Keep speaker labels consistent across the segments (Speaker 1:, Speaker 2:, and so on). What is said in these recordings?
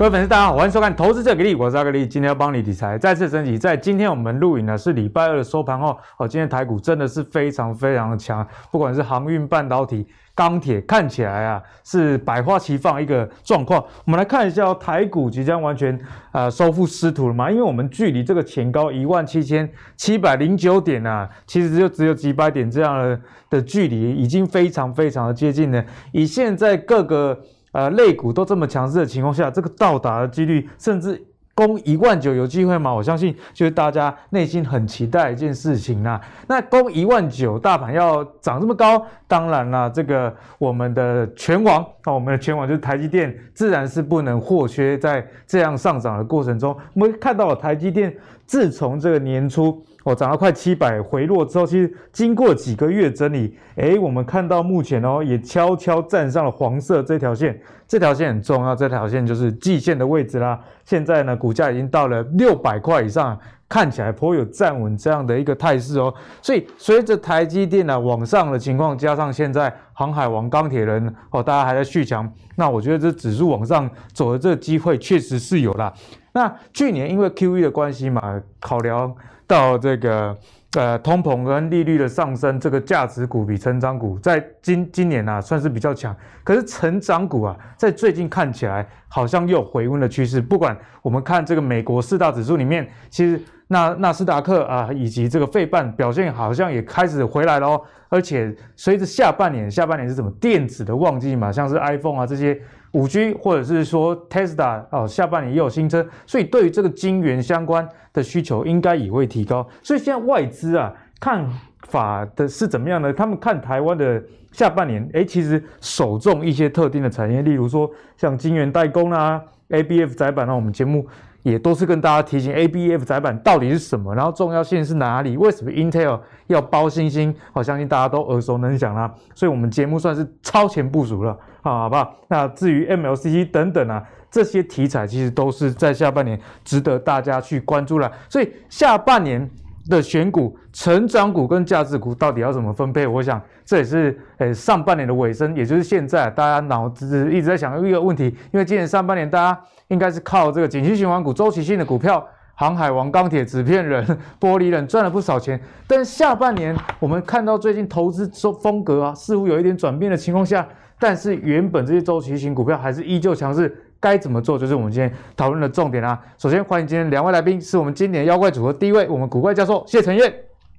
Speaker 1: 各位粉丝，大家好，欢迎收看《投资者给力》，我是阿格力，今天要帮你理财，再次升级。在今天我们录影呢是礼拜二的收盘后，哦，今天台股真的是非常非常的强，不管是航运、半导体、钢铁，看起来啊是百花齐放一个状况。我们来看一下，哦台股即将完全呃收复失土了吗？因为我们距离这个前高一万七千七百零九点啊，其实就只有几百点这样的的距离，已经非常非常的接近了。以现在各个呃，类股都这么强势的情况下，这个到达的几率，甚至攻一万九有机会吗？我相信就是大家内心很期待一件事情啦。那攻一万九，大盘要涨这么高，当然啦，这个我们的权王啊，我们的权王就是台积电，自然是不能或缺。在这样上涨的过程中，我们看到了台积电自从这个年初。哦，涨到快七百，回落之后，其实经过几个月整理，诶，我们看到目前哦，也悄悄站上了黄色这条线，这条线很重要，这条线就是季线的位置啦。现在呢，股价已经到了六百块以上，看起来颇有站稳这样的一个态势哦。所以随着台积电呢往上的情况，加上现在航海王、钢铁人哦，大家还在续强，那我觉得这指数往上走的这个机会确实是有啦。那去年因为 QE 的关系嘛，考量。到这个呃通膨跟利率的上升，这个价值股比成长股在今今年啊算是比较强，可是成长股啊在最近看起来好像又回温的趋势。不管我们看这个美国四大指数里面，其实纳纳斯达克啊以及这个费半表现好像也开始回来了哦，而且随着下半年下半年是什么电子的旺季嘛，像是 iPhone 啊这些。五 G 或者是说 Tesla 哦，下半年也有新车，所以对于这个晶圆相关的需求应该也会提高。所以现在外资啊看法的是怎么样呢？他们看台湾的下半年，诶，其实首重一些特定的产业，例如说像晶圆代工啊、ABF 载板啊，我们节目也都是跟大家提醒 ABF 载板到底是什么，然后重要性是哪里，为什么 Intel 要包星星？我相信大家都耳熟能详啦。所以我们节目算是超前部署了。好，好不好？那至于 MLCC 等等啊，这些题材其实都是在下半年值得大家去关注了。所以下半年的选股，成长股跟价值股到底要怎么分配？我想这也是呃上半年的尾声，也就是现在大家脑子一直在想一个问题。因为今年上半年大家应该是靠这个景气循环股、周期性的股票，航海王、钢铁、纸片人、玻璃人赚了不少钱。但下半年我们看到最近投资风格啊，似乎有一点转变的情况下。但是原本这些周期型股票还是依旧强势，该怎么做？就是我们今天讨论的重点啊。首先欢迎今天两位来宾，是我们今年妖怪组合第一位，我们古怪教授谢承彦。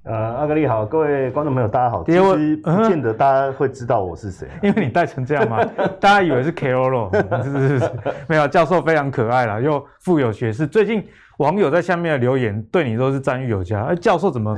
Speaker 2: 呃，阿格力好，各位观众朋友大家好。其实不见得大家会知道我是谁，
Speaker 1: 因为你戴成这样嘛，大家以为是 KOL，是是是，是，没有，教授非常可爱啦，又富有学识。最近网友在下面的留言对你都是赞誉有加，哎，教授怎么？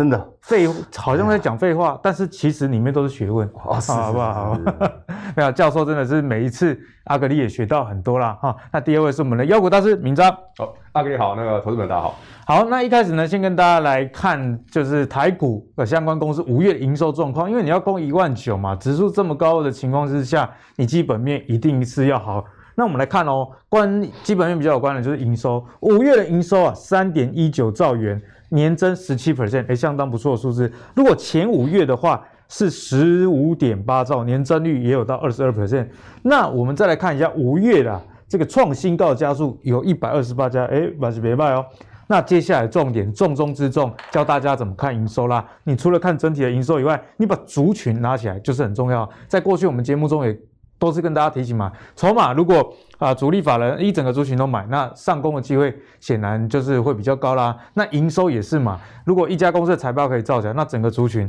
Speaker 2: 真的
Speaker 1: 废好像在讲废话，但是其实里面都是学问，
Speaker 2: 哦、是是是是
Speaker 1: 好不好？没有教授真的是每一次阿格力也学到很多啦。哈。那第二位是我们的妖股大师明章，
Speaker 3: 好，阿格力好，那个投资们大家好。
Speaker 1: 好，那一开始呢，先跟大家来看就是台股的相关公司五月营收状况，因为你要攻一万九嘛，指数这么高的情况之下，你基本面一定是要好。那我们来看哦，关基本面比较有关的就是营收，五月的营收啊，三点一九兆元。年增十七 percent，哎，相当不错的数字。如果前五月的话是十五点八兆，年增率也有到二十二 percent。那我们再来看一下五月的这个创新高的加速有一百二十八家，哎，还是别卖哦。那接下来重点重中之重，教大家怎么看营收啦。你除了看整体的营收以外，你把族群拿起来就是很重要。在过去我们节目中也。都是跟大家提醒嘛，筹码如果啊主力法人一整个族群都买，那上攻的机会显然就是会比较高啦。那营收也是嘛，如果一家公司的财报可以造假，那整个族群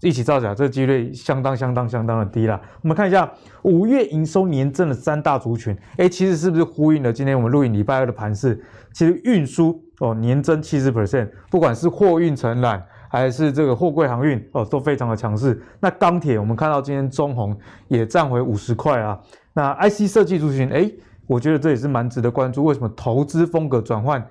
Speaker 1: 一起造假，这个几率相当相当相当的低啦。我们看一下五月营收年增的三大族群，诶，其实是不是呼应了今天我们录影礼拜二的盘势？其实运输哦年增七十 percent，不管是货运承揽。还是这个货柜航运哦，都非常的强势。那钢铁，我们看到今天中红也站回五十块啊。那 IC 设计族群，诶，我觉得这也是蛮值得关注。为什么投资风格转换？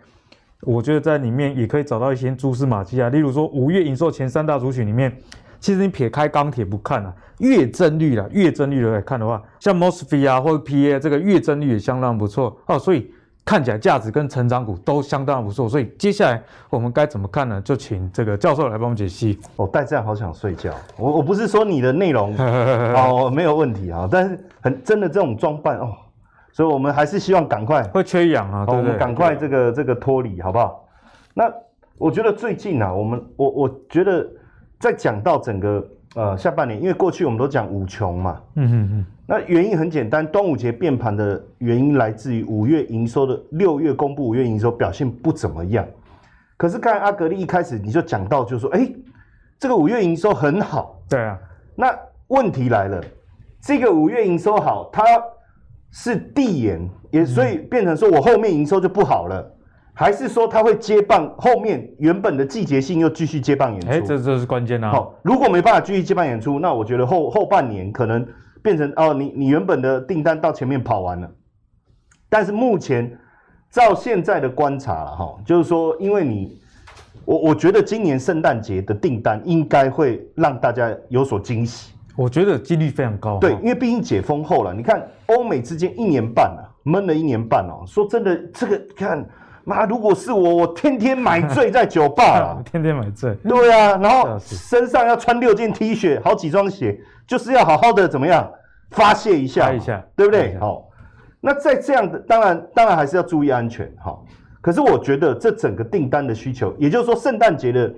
Speaker 1: 我觉得在里面也可以找到一些蛛丝马迹啊。例如说，五月营收前三大族群里面，其实你撇开钢铁不看啊，月增率啊，月增率来看的话，像 MOSFET 啊或者 PA 这个月增率也相当不错哦，所以。看起来价值跟成长股都相当不错，所以接下来我们该怎么看呢？就请这个教授来帮我们解析。
Speaker 2: 我戴这样好想睡觉。我我不是说你的内容 哦没有问题啊，但是很真的这种装扮哦，所以我们还是希望赶快
Speaker 1: 会缺氧啊，对对，
Speaker 2: 我们赶快这个这个脱离好不好？那我觉得最近啊，我们我我觉得在讲到整个呃下半年，因为过去我们都讲五穷嘛，嗯嗯嗯，那原因很简单，端午节变盘的原因来自于五月营收的六月公布五月营收表现不怎么样，可是刚才阿格力一开始你就讲到，就是说哎，这个五月营收很好，
Speaker 1: 对啊，
Speaker 2: 那问题来了，这个五月营收好，它是递延，也所以变成说我后面营收就不好了。还是说它会接棒，后面原本的季节性又继续接棒演出？
Speaker 1: 哎，这这是关键啊！
Speaker 2: 好，如果没办法继续接棒演出，那我觉得后后半年可能变成哦，你你原本的订单到前面跑完了。但是目前照现在的观察了哈，就是说，因为你我我觉得今年圣诞节的订单应该会让大家有所惊喜。
Speaker 1: 我觉得几率非常高。
Speaker 2: 对，因为毕竟解封后了，你看欧美之间一年半了，闷了一年半哦。说真的，这个看。妈，如果是我，我天天买醉在酒吧啊，
Speaker 1: 天天买醉。
Speaker 2: 对啊，然后身上要穿六件 T 恤，好几双鞋，就是要好好的怎么样发泄一下，
Speaker 1: 一下，
Speaker 2: 对不对？好，那在这样的，当然，当然还是要注意安全。好，可是我觉得这整个订单的需求，也就是说，圣诞节的，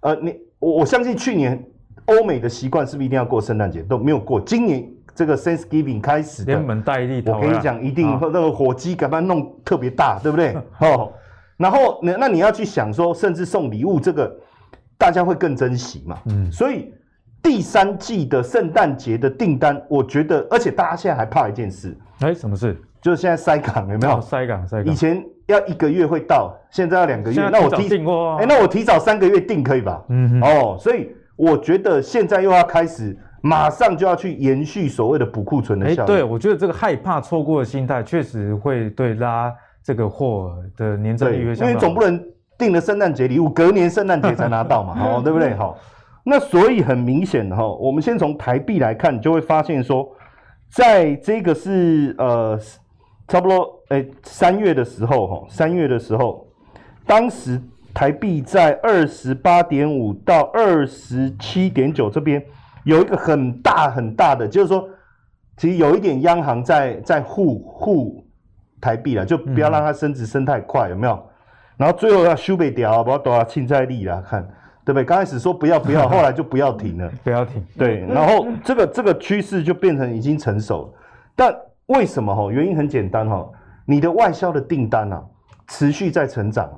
Speaker 2: 呃，你我我相信去年欧美的习惯是不是一定要过圣诞节都没有过，今年。这个 Thanksgiving 开始的，
Speaker 1: 连门带利，
Speaker 2: 我跟你讲，一定那个火鸡赶快弄特别大，对不对？哦，然后那那你要去想说，甚至送礼物，这个大家会更珍惜嘛。嗯，所以第三季的圣诞节的订单，我觉得，而且大家现在还怕一件事，
Speaker 1: 哎，什么事？
Speaker 2: 就是现在塞港有没有？
Speaker 1: 塞港，塞港。
Speaker 2: 以前要一个月会到，现在要两个月。
Speaker 1: 那我提订货，
Speaker 2: 哎，那我提早三个月订可以吧？嗯，哦，所以我觉得现在又要开始。马上就要去延续所谓的补库存的效应。
Speaker 1: 对，我觉得这个害怕错过的心态，确实会对拉这个货的年增率。
Speaker 2: 因为总不能订了圣诞节礼物，隔年圣诞节才拿到嘛，哦，对不对？好，那所以很明显哈，我们先从台币来看，你就会发现说，在这个是呃差不多哎三月的时候哈，三月的时候，当时台币在二十八点五到二十七点九这边。有一个很大很大的，就是说，其实有一点央行在在护护台币了，就不要让它升值升太快，有没有？然后最后要修北掉，不要多少凊彩利啦，看对不对？刚开始说不要不要，后来就不要停了，
Speaker 1: 不要停。
Speaker 2: 对，然后这个这个趋势就变成已经成熟了。但为什么哈？原因很简单哈，你的外销的订单啊持续在成长，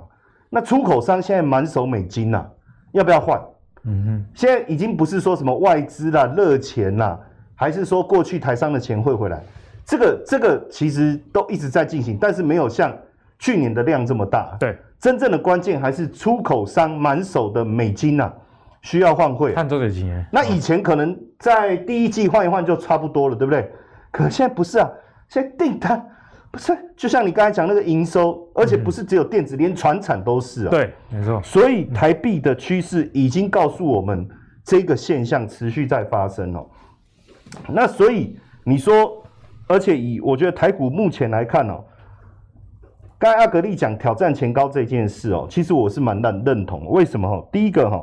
Speaker 2: 那出口商现在满手美金呐，要不要换？嗯哼，现在已经不是说什么外资啦、热钱啦，还是说过去台商的钱会回来，这个这个其实都一直在进行，但是没有像去年的量这么大。
Speaker 1: 对，
Speaker 2: 真正的关键还是出口商满手的美金呐、啊，需要换汇。
Speaker 1: 看多少钱？
Speaker 2: 那以前可能在第一季换一换就差不多了，对不对？可现在不是啊，现在订单。不是，就像你刚才讲那个营收，而且不是只有电子，嗯、连船产都是啊。
Speaker 1: 对，没错。
Speaker 2: 所以台币的趋势已经告诉我们，这个现象持续在发生哦。那所以你说，而且以我觉得台股目前来看哦，刚才阿格力讲挑战前高这件事哦，其实我是蛮认认同。为什么哈？第一个哈，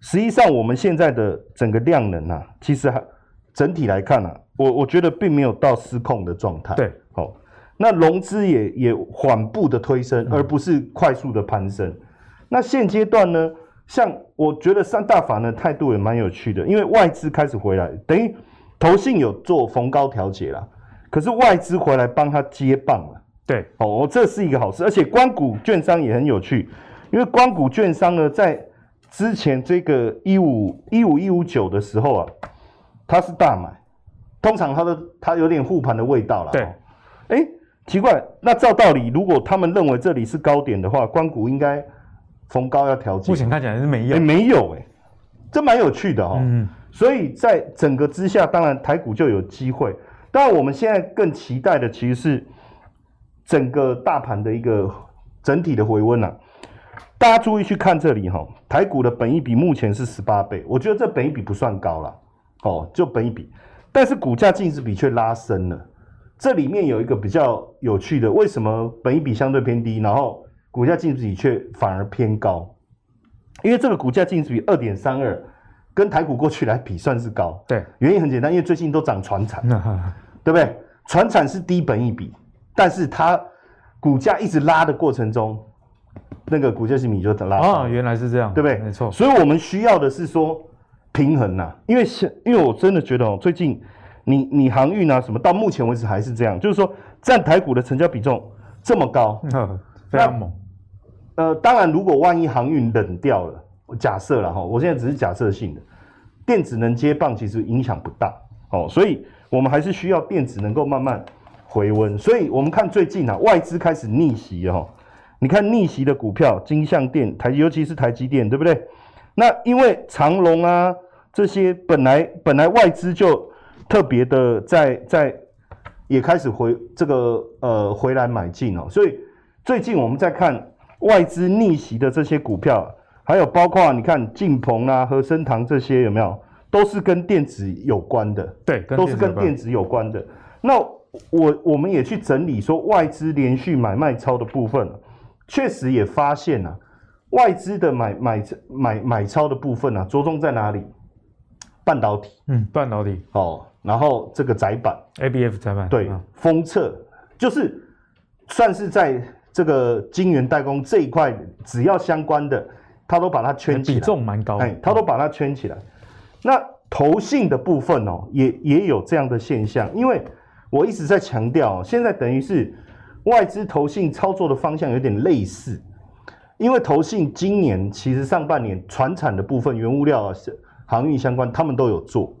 Speaker 2: 实际上我们现在的整个量能啊，其实还整体来看啊，我我觉得并没有到失控的状态。
Speaker 1: 对，
Speaker 2: 好。那融资也也缓步的推升，而不是快速的攀升。嗯、那现阶段呢，像我觉得三大法呢态度也蛮有趣的，因为外资开始回来，等于投信有做逢高调节啦，可是外资回来帮他接棒了。
Speaker 1: 对，
Speaker 2: 哦，这是一个好事，而且光谷券商也很有趣，因为光谷券商呢在之前这个一五一五一五九的时候啊，它是大买，通常它的它有点护盘的味道了。
Speaker 1: 对，
Speaker 2: 哎、欸。奇怪，那照道理，如果他们认为这里是高点的话，光谷应该逢高要调节。
Speaker 1: 目前看起来是没有，
Speaker 2: 欸、没有哎、欸，这蛮有趣的哈、喔。嗯，所以在整个之下，当然台股就有机会。当然，我们现在更期待的其实是整个大盘的一个整体的回温呐。大家注意去看这里哈，台股的本益比目前是十八倍，我觉得这本益比不算高了哦，就本益比，但是股价净值比却拉升了。这里面有一个比较有趣的，为什么本益比相对偏低，然后股价净值比却反而偏高？因为这个股价净值比二点三二，跟台股过去来比算是高。
Speaker 1: 对，
Speaker 2: 原因很简单，因为最近都涨船产，对不对？船产是低本益比，但是它股价一直拉的过程中，那个股价是米就拉
Speaker 1: 啊，原来是这样，
Speaker 2: 对不对？
Speaker 1: 没错。
Speaker 2: 所以我们需要的是说平衡呐、啊，因为现因为我真的觉得哦，最近你你航运啊什么，到目前为止还是这样，就是说占台股的成交比重这么高，
Speaker 1: 嗯、非常猛。
Speaker 2: 呃，当然，如果万一航运冷掉了，假设了哈，我现在只是假设性的，电子能接棒，其实影响不大哦，所以。我们还是需要电子能够慢慢回温，所以我们看最近啊，外资开始逆袭哦。你看逆袭的股票，金像电、台，尤其是台积电，对不对？那因为长隆啊这些本来本来外资就特别的在在也开始回这个呃回来买进哦，所以最近我们在看外资逆袭的这些股票，还有包括你看晋鹏啊、和生堂这些有没有？都是跟电子有关的，
Speaker 1: 对，
Speaker 2: 都是跟电子有关的。那我我们也去整理说外资连续买卖超的部分，确实也发现啊，外资的买买买买超的部分啊，着重在哪里？半导体，
Speaker 1: 嗯，半导体，
Speaker 2: 哦，然后这个窄板，ABF
Speaker 1: 窄板，
Speaker 2: 对，封测，就是算是在这个晶圆代工这一块，只要相关的，他都把它圈起来，
Speaker 1: 比重蛮高，
Speaker 2: 哎，他都把它圈起来。那投信的部分哦，也也有这样的现象，因为我一直在强调，现在等于是外资投信操作的方向有点类似，因为投信今年其实上半年传产的部分、原物料、航运相关，他们都有做，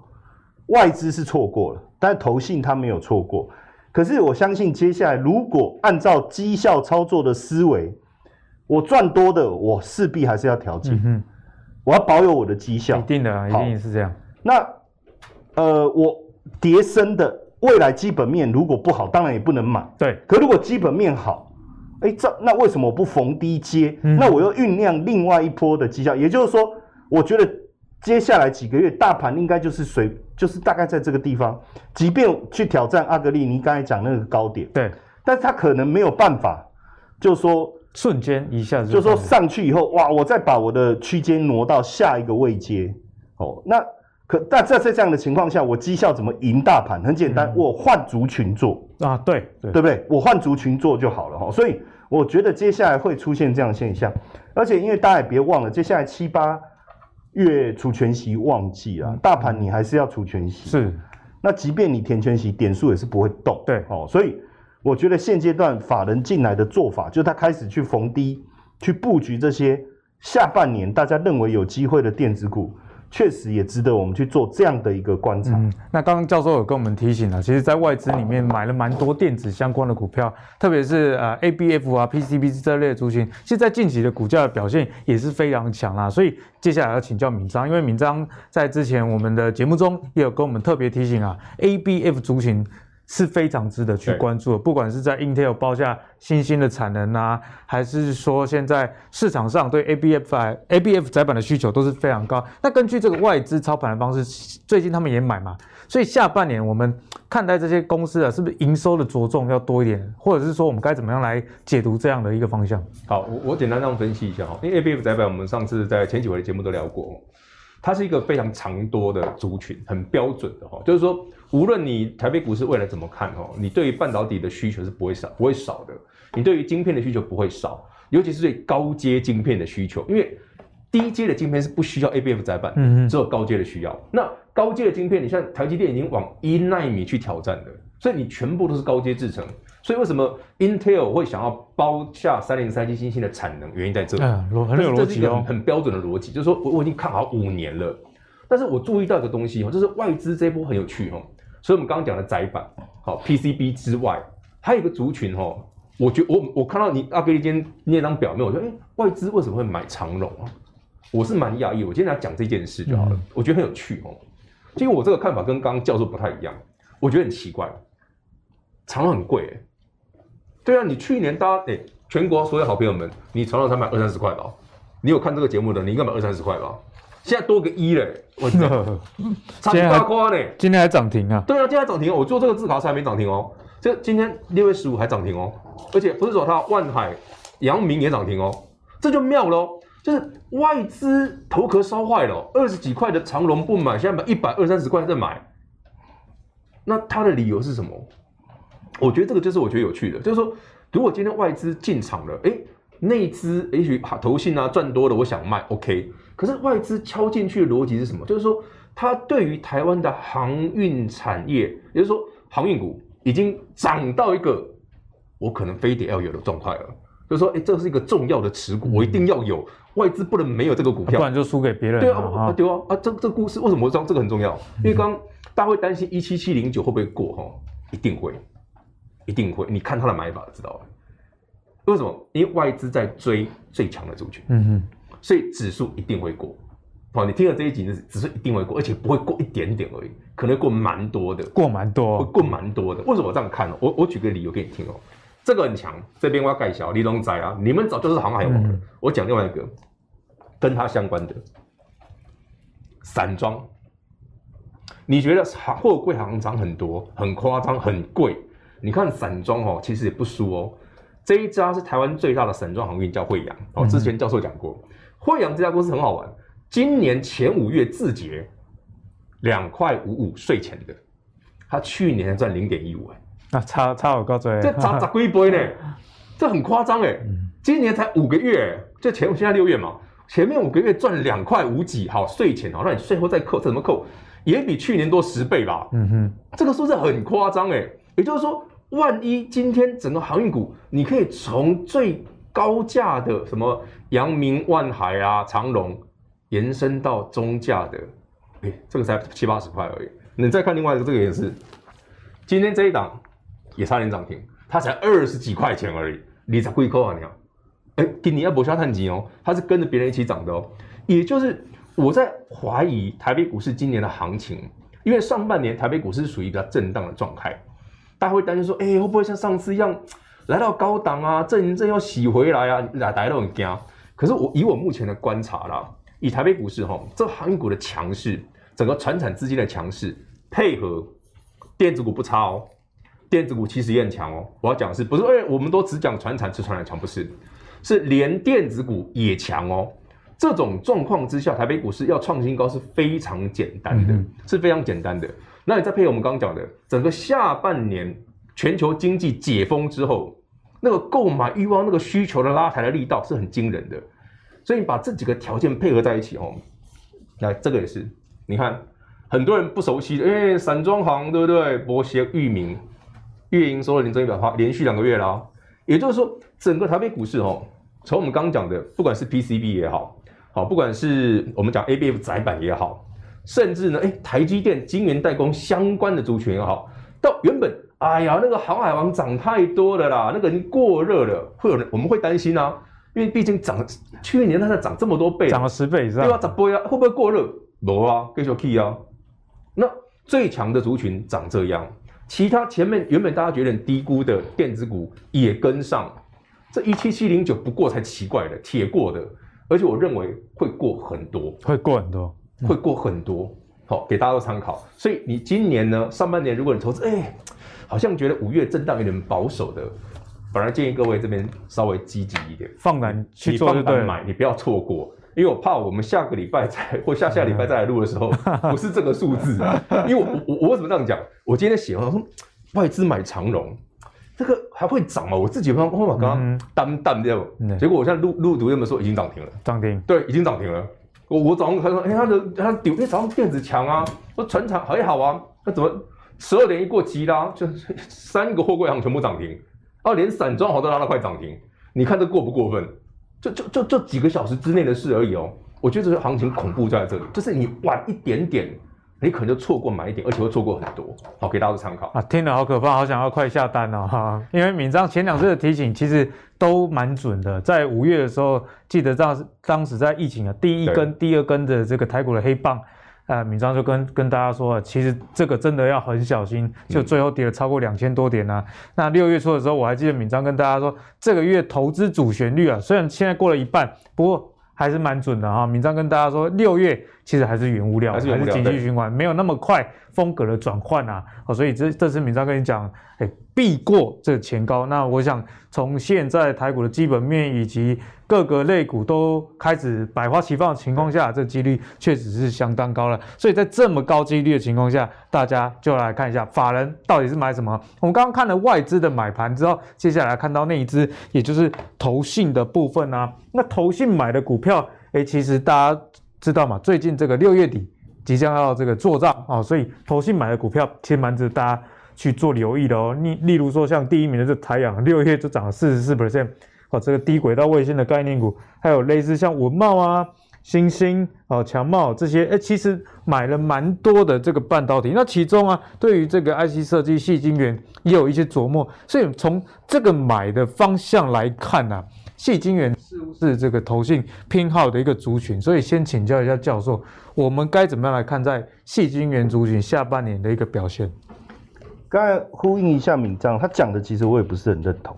Speaker 2: 外资是错过了，但是投信他没有错过。可是我相信接下来如果按照绩效操作的思维，我赚多的，我势必还是要调节。嗯我要保有我的绩效，
Speaker 1: 一定的啊，一定是这样。
Speaker 2: 那呃，我跌升的未来基本面如果不好，当然也不能买。
Speaker 1: 对。
Speaker 2: 可如果基本面好，哎，这那为什么我不逢低接？嗯、那我又酝酿另外一波的绩效。也就是说，我觉得接下来几个月大盘应该就是水，就是大概在这个地方。即便去挑战阿格力，你刚才讲那个高点，
Speaker 1: 对，
Speaker 2: 但是他可能没有办法，就是说。
Speaker 1: 瞬间一下子
Speaker 2: 就，就说上去以后，哇！我再把我的区间挪到下一个位阶，哦，那可但在在这样的情况下，我绩效怎么赢大盘？很简单，嗯、我换族群做
Speaker 1: 啊，对对，
Speaker 2: 对不对？我换族群做就好了哈。所以我觉得接下来会出现这样的现象，而且因为大家也别忘了，接下来七八月除权息旺季啊，大盘你还是要除权息，
Speaker 1: 是。
Speaker 2: 那即便你填权息，点数也是不会动，
Speaker 1: 对，
Speaker 2: 哦，所以。我觉得现阶段法人进来的做法，就是他开始去逢低去布局这些下半年大家认为有机会的电子股，确实也值得我们去做这样的一个观察。
Speaker 1: 那刚刚教授有跟我们提醒了，其实，在外资里面买了蛮多电子相关的股票，特别是呃 ABF 啊、PCB 这类的族群，其实在近期的股价的表现也是非常强啦。所以接下来要请教闵漳，因为闵漳在之前我们的节目中也有跟我们特别提醒啊，ABF 族群。是非常值得去关注的，不管是在 Intel 包下新兴的产能啊，还是说现在市场上对 ABF ABF 载板的需求都是非常高。那根据这个外资操盘的方式，最近他们也买嘛，所以下半年我们看待这些公司啊，是不是营收的着重要多一点，或者是说我们该怎么样来解读这样的一个方向？
Speaker 3: 好，我我简单这样分析一下哈，因为 ABF 载板我们上次在前几回的节目都聊过。它是一个非常长多的族群，很标准的哈，就是说，无论你台北股市未来怎么看哦，你对于半导体的需求是不会少，不会少的，你对于晶片的需求不会少，尤其是对高阶晶片的需求，因为低阶的晶片是不需要 ABF 载板，嗯嗯，只有高阶的需要。那高阶的晶片，你像台积电已经往一纳米去挑战的，所以你全部都是高阶制程。所以为什么 Intel 会想要包下三零三七新兴的产能？原因在这里，
Speaker 1: 嗯，很有逻辑哦。
Speaker 3: 很标准的逻辑，就是说我我已经看好五年了，但是我注意到一个东西哦，就是外资这一波很有趣哦。所以我们刚刚讲的载板，好 PCB 之外，还有一个族群哦。我觉我我看到你阿格力今天那张表面，我说哎，外资为什么会买长荣啊？我是蛮讶异。我今天来讲这件事就好了，我觉得很有趣哦。因为我这个看法跟刚刚教授不太一样，我觉得很奇怪，长荣很贵哎。对啊，你去年大家哎，全国所有好朋友们，你长荣才买二三十块吧？你有看这个节目的，你应该买二三十块吧？现在多个一嘞，我操，差七八卦呢。
Speaker 1: 今天还涨停啊？
Speaker 3: 对啊，今天还涨停哦。我做这个字卡还没涨停哦。这今天六月十五还涨停哦，而且不是说它万海、阳明也涨停哦，这就妙喽。就是外资头壳烧坏了，二十几块的长龙不买，现在买一百二三十块再买，那他的理由是什么？我觉得这个就是我觉得有趣的，就是说，如果今天外资进场了，哎，内资也许投信啊赚多了，我想卖，OK。可是外资敲进去的逻辑是什么？就是说，它对于台湾的航运产业，也就是说，航运股已经涨到一个我可能非得要有的状态了。就是说，哎，这是一个重要的持股，我一定要有，外资不能没有这个股票，
Speaker 1: 不然就输给别人。
Speaker 3: 对啊，啊对啊，啊，这这个故事为什么我知道这个很重要？因为刚刚大家会担心一七七零九会不会过哈？一定会。一定会，你看它的买法就知道了。为什么？因为外资在追最强的族群，嗯哼，所以指数一定会过。好，你听了这一集，指数一定会过，而且不会过一点点而已，可能会过蛮多的，
Speaker 1: 过蛮多，
Speaker 3: 会过蛮多的。为什么我这样看呢？我我举个理由给你听哦。这个很强，这边我要盖小李龙仔啊，你们早就是航海王了。嗯、我讲另外一个跟他相关的散装，你觉得货柜行涨很多，很夸张，很贵。你看散装哦，其实也不输哦。这一家是台湾最大的散装航运，叫惠洋哦。之前教授讲过，慧洋这家公司很好玩。今年前五月自结两块五五税前的，他去年赚零点一五哎，
Speaker 1: 那差差好高这
Speaker 3: 差差几倍呢？这很夸张哎。今年才五个月，就前现在六月嘛，前面五个月赚两块五几，好税前好，那你税后再扣，这怎么扣？也比去年多十倍吧？嗯哼，这个数字很夸张哎，也就是说。万一今天整个航运股，你可以从最高价的什么阳明、万海啊、长荣，延伸到中价的，哎，这个才七八十块而已。你再看另外一个，这个也是，今天这一档也差点涨停，它才二十几块钱而已，你才贵扣啊你啊！哎，给你要博下探级哦，它是跟着别人一起涨的哦。也就是我在怀疑台北股市今年的行情，因为上半年台北股市属于比较震荡的状态。大家会担心说：“哎、欸，会不会像上次一样来到高档啊？正正正要洗回来啊？大家都很惊。可是我以我目前的观察啦，以台北股市哈，这航运股的强势，整个传产资金的强势，配合电子股不差哦。电子股其实也很强哦。我要讲的是，不是哎、欸，我们都只讲传产，吃传产强不是？是连电子股也强哦。这种状况之下，台北股市要创新高是非常简单的，嗯、是非常简单的。那你再配合我们刚刚讲的，整个下半年全球经济解封之后，那个购买欲望、那个需求的拉抬的力道是很惊人的。所以你把这几个条件配合在一起哦，来这个也是，你看很多人不熟悉的，因为散装行对不对？博协、域名月营收的年增一百趴，连续两个月啦。也就是说，整个台北股市哦，从我们刚讲的，不管是 PCB 也好，好，不管是我们讲 ABF 载板也好。甚至呢，哎，台积电晶圆代工相关的族群也好，到原本，哎呀，那个航海王涨太多了啦，那个已经过热了，会有人我们会担心啊，因为毕竟涨去年它才涨这么多倍，
Speaker 1: 涨了十倍以上，
Speaker 3: 对吧？涨倍啊，会不会过热？没啊，继续 key 啊。那最强的族群长这样，其他前面原本大家觉得很低估的电子股也跟上，这一七七零九不过才奇怪的，铁过的，而且我认为会过很多，
Speaker 1: 会过很多。
Speaker 3: 会过很多，好，给大家做参考。所以你今年呢，上半年如果你投资，哎，好像觉得五月震荡有点保守的，反而建议各位这边稍微积极一点，
Speaker 1: 放胆去做，
Speaker 3: 你放胆买，你不要错过，因为我怕我们下个礼拜再或下下礼拜再来录的时候，不是这个数字啊。因为我我我为什么这样讲？我今天写我说外资买长荣，这个还会涨吗？我自己刚刚刚刚单单这样，结果我现在录录读有没有说已经涨停了？
Speaker 1: 涨停，
Speaker 3: 对，已经涨停了。我我早上他说，哎、欸，他的他丢，因为早上电子强啊，说船厂还好啊，那怎么十二点一过急啦，就三个货柜行全部涨停，啊，连散装好都拉到快涨停，你看这过不过分？就就就就几个小时之内的事而已哦。我觉得这个行情恐怖就在这里，就是你晚一点点。你可能就错过买一点，而且会错过很多。好，给大家参考
Speaker 1: 啊！听了好可怕，好想要快下单哦哈！因为敏章前两次的提醒其实都蛮准的，在五月的时候，记得当当时在疫情的第一根、第二根的这个台股的黑棒，呃，敏章就跟跟大家说，其实这个真的要很小心，就最后跌了超过两千多点啊。嗯、那六月初的时候，我还记得敏章跟大家说，这个月投资主旋律啊，虽然现在过了一半，不过。还是蛮准的哈，敏章跟大家说，六月其实还是原物料，还是经济循环，没有那么快风格的转换啊。所以这这次明章跟你讲，哎，避过这个前高。那我想从现在台股的基本面以及各个类股都开始百花齐放的情况下，这几率确实是相当高了。所以在这么高几率的情况下，大家就来看一下法人到底是买什么。我们刚刚看了外资的买盘之后，接下来看到内资，也就是投信的部分啊。那投信买的股票，哎，其实大家知道嘛，最近这个六月底即将要这个做账啊，所以投信买的股票其实蛮值得大家去做留意的哦。例例如说，像第一名的这台阳，六月就涨了四十四 percent。哦，这个低轨道卫星的概念股，还有类似像文茂啊、星星、哦强茂这些，哎，其实买了蛮多的这个半导体。那其中啊，对于这个 IC 设计、矽晶圆也有一些琢磨。所以从这个买的方向来看呢、矽晶圆是不是这个投信偏好的一个族群？所以先请教一下教授，我们该怎么样来看在细晶圆族群下半年的一个表现？
Speaker 2: 刚才呼应一下敏章，他讲的其实我也不是很认同。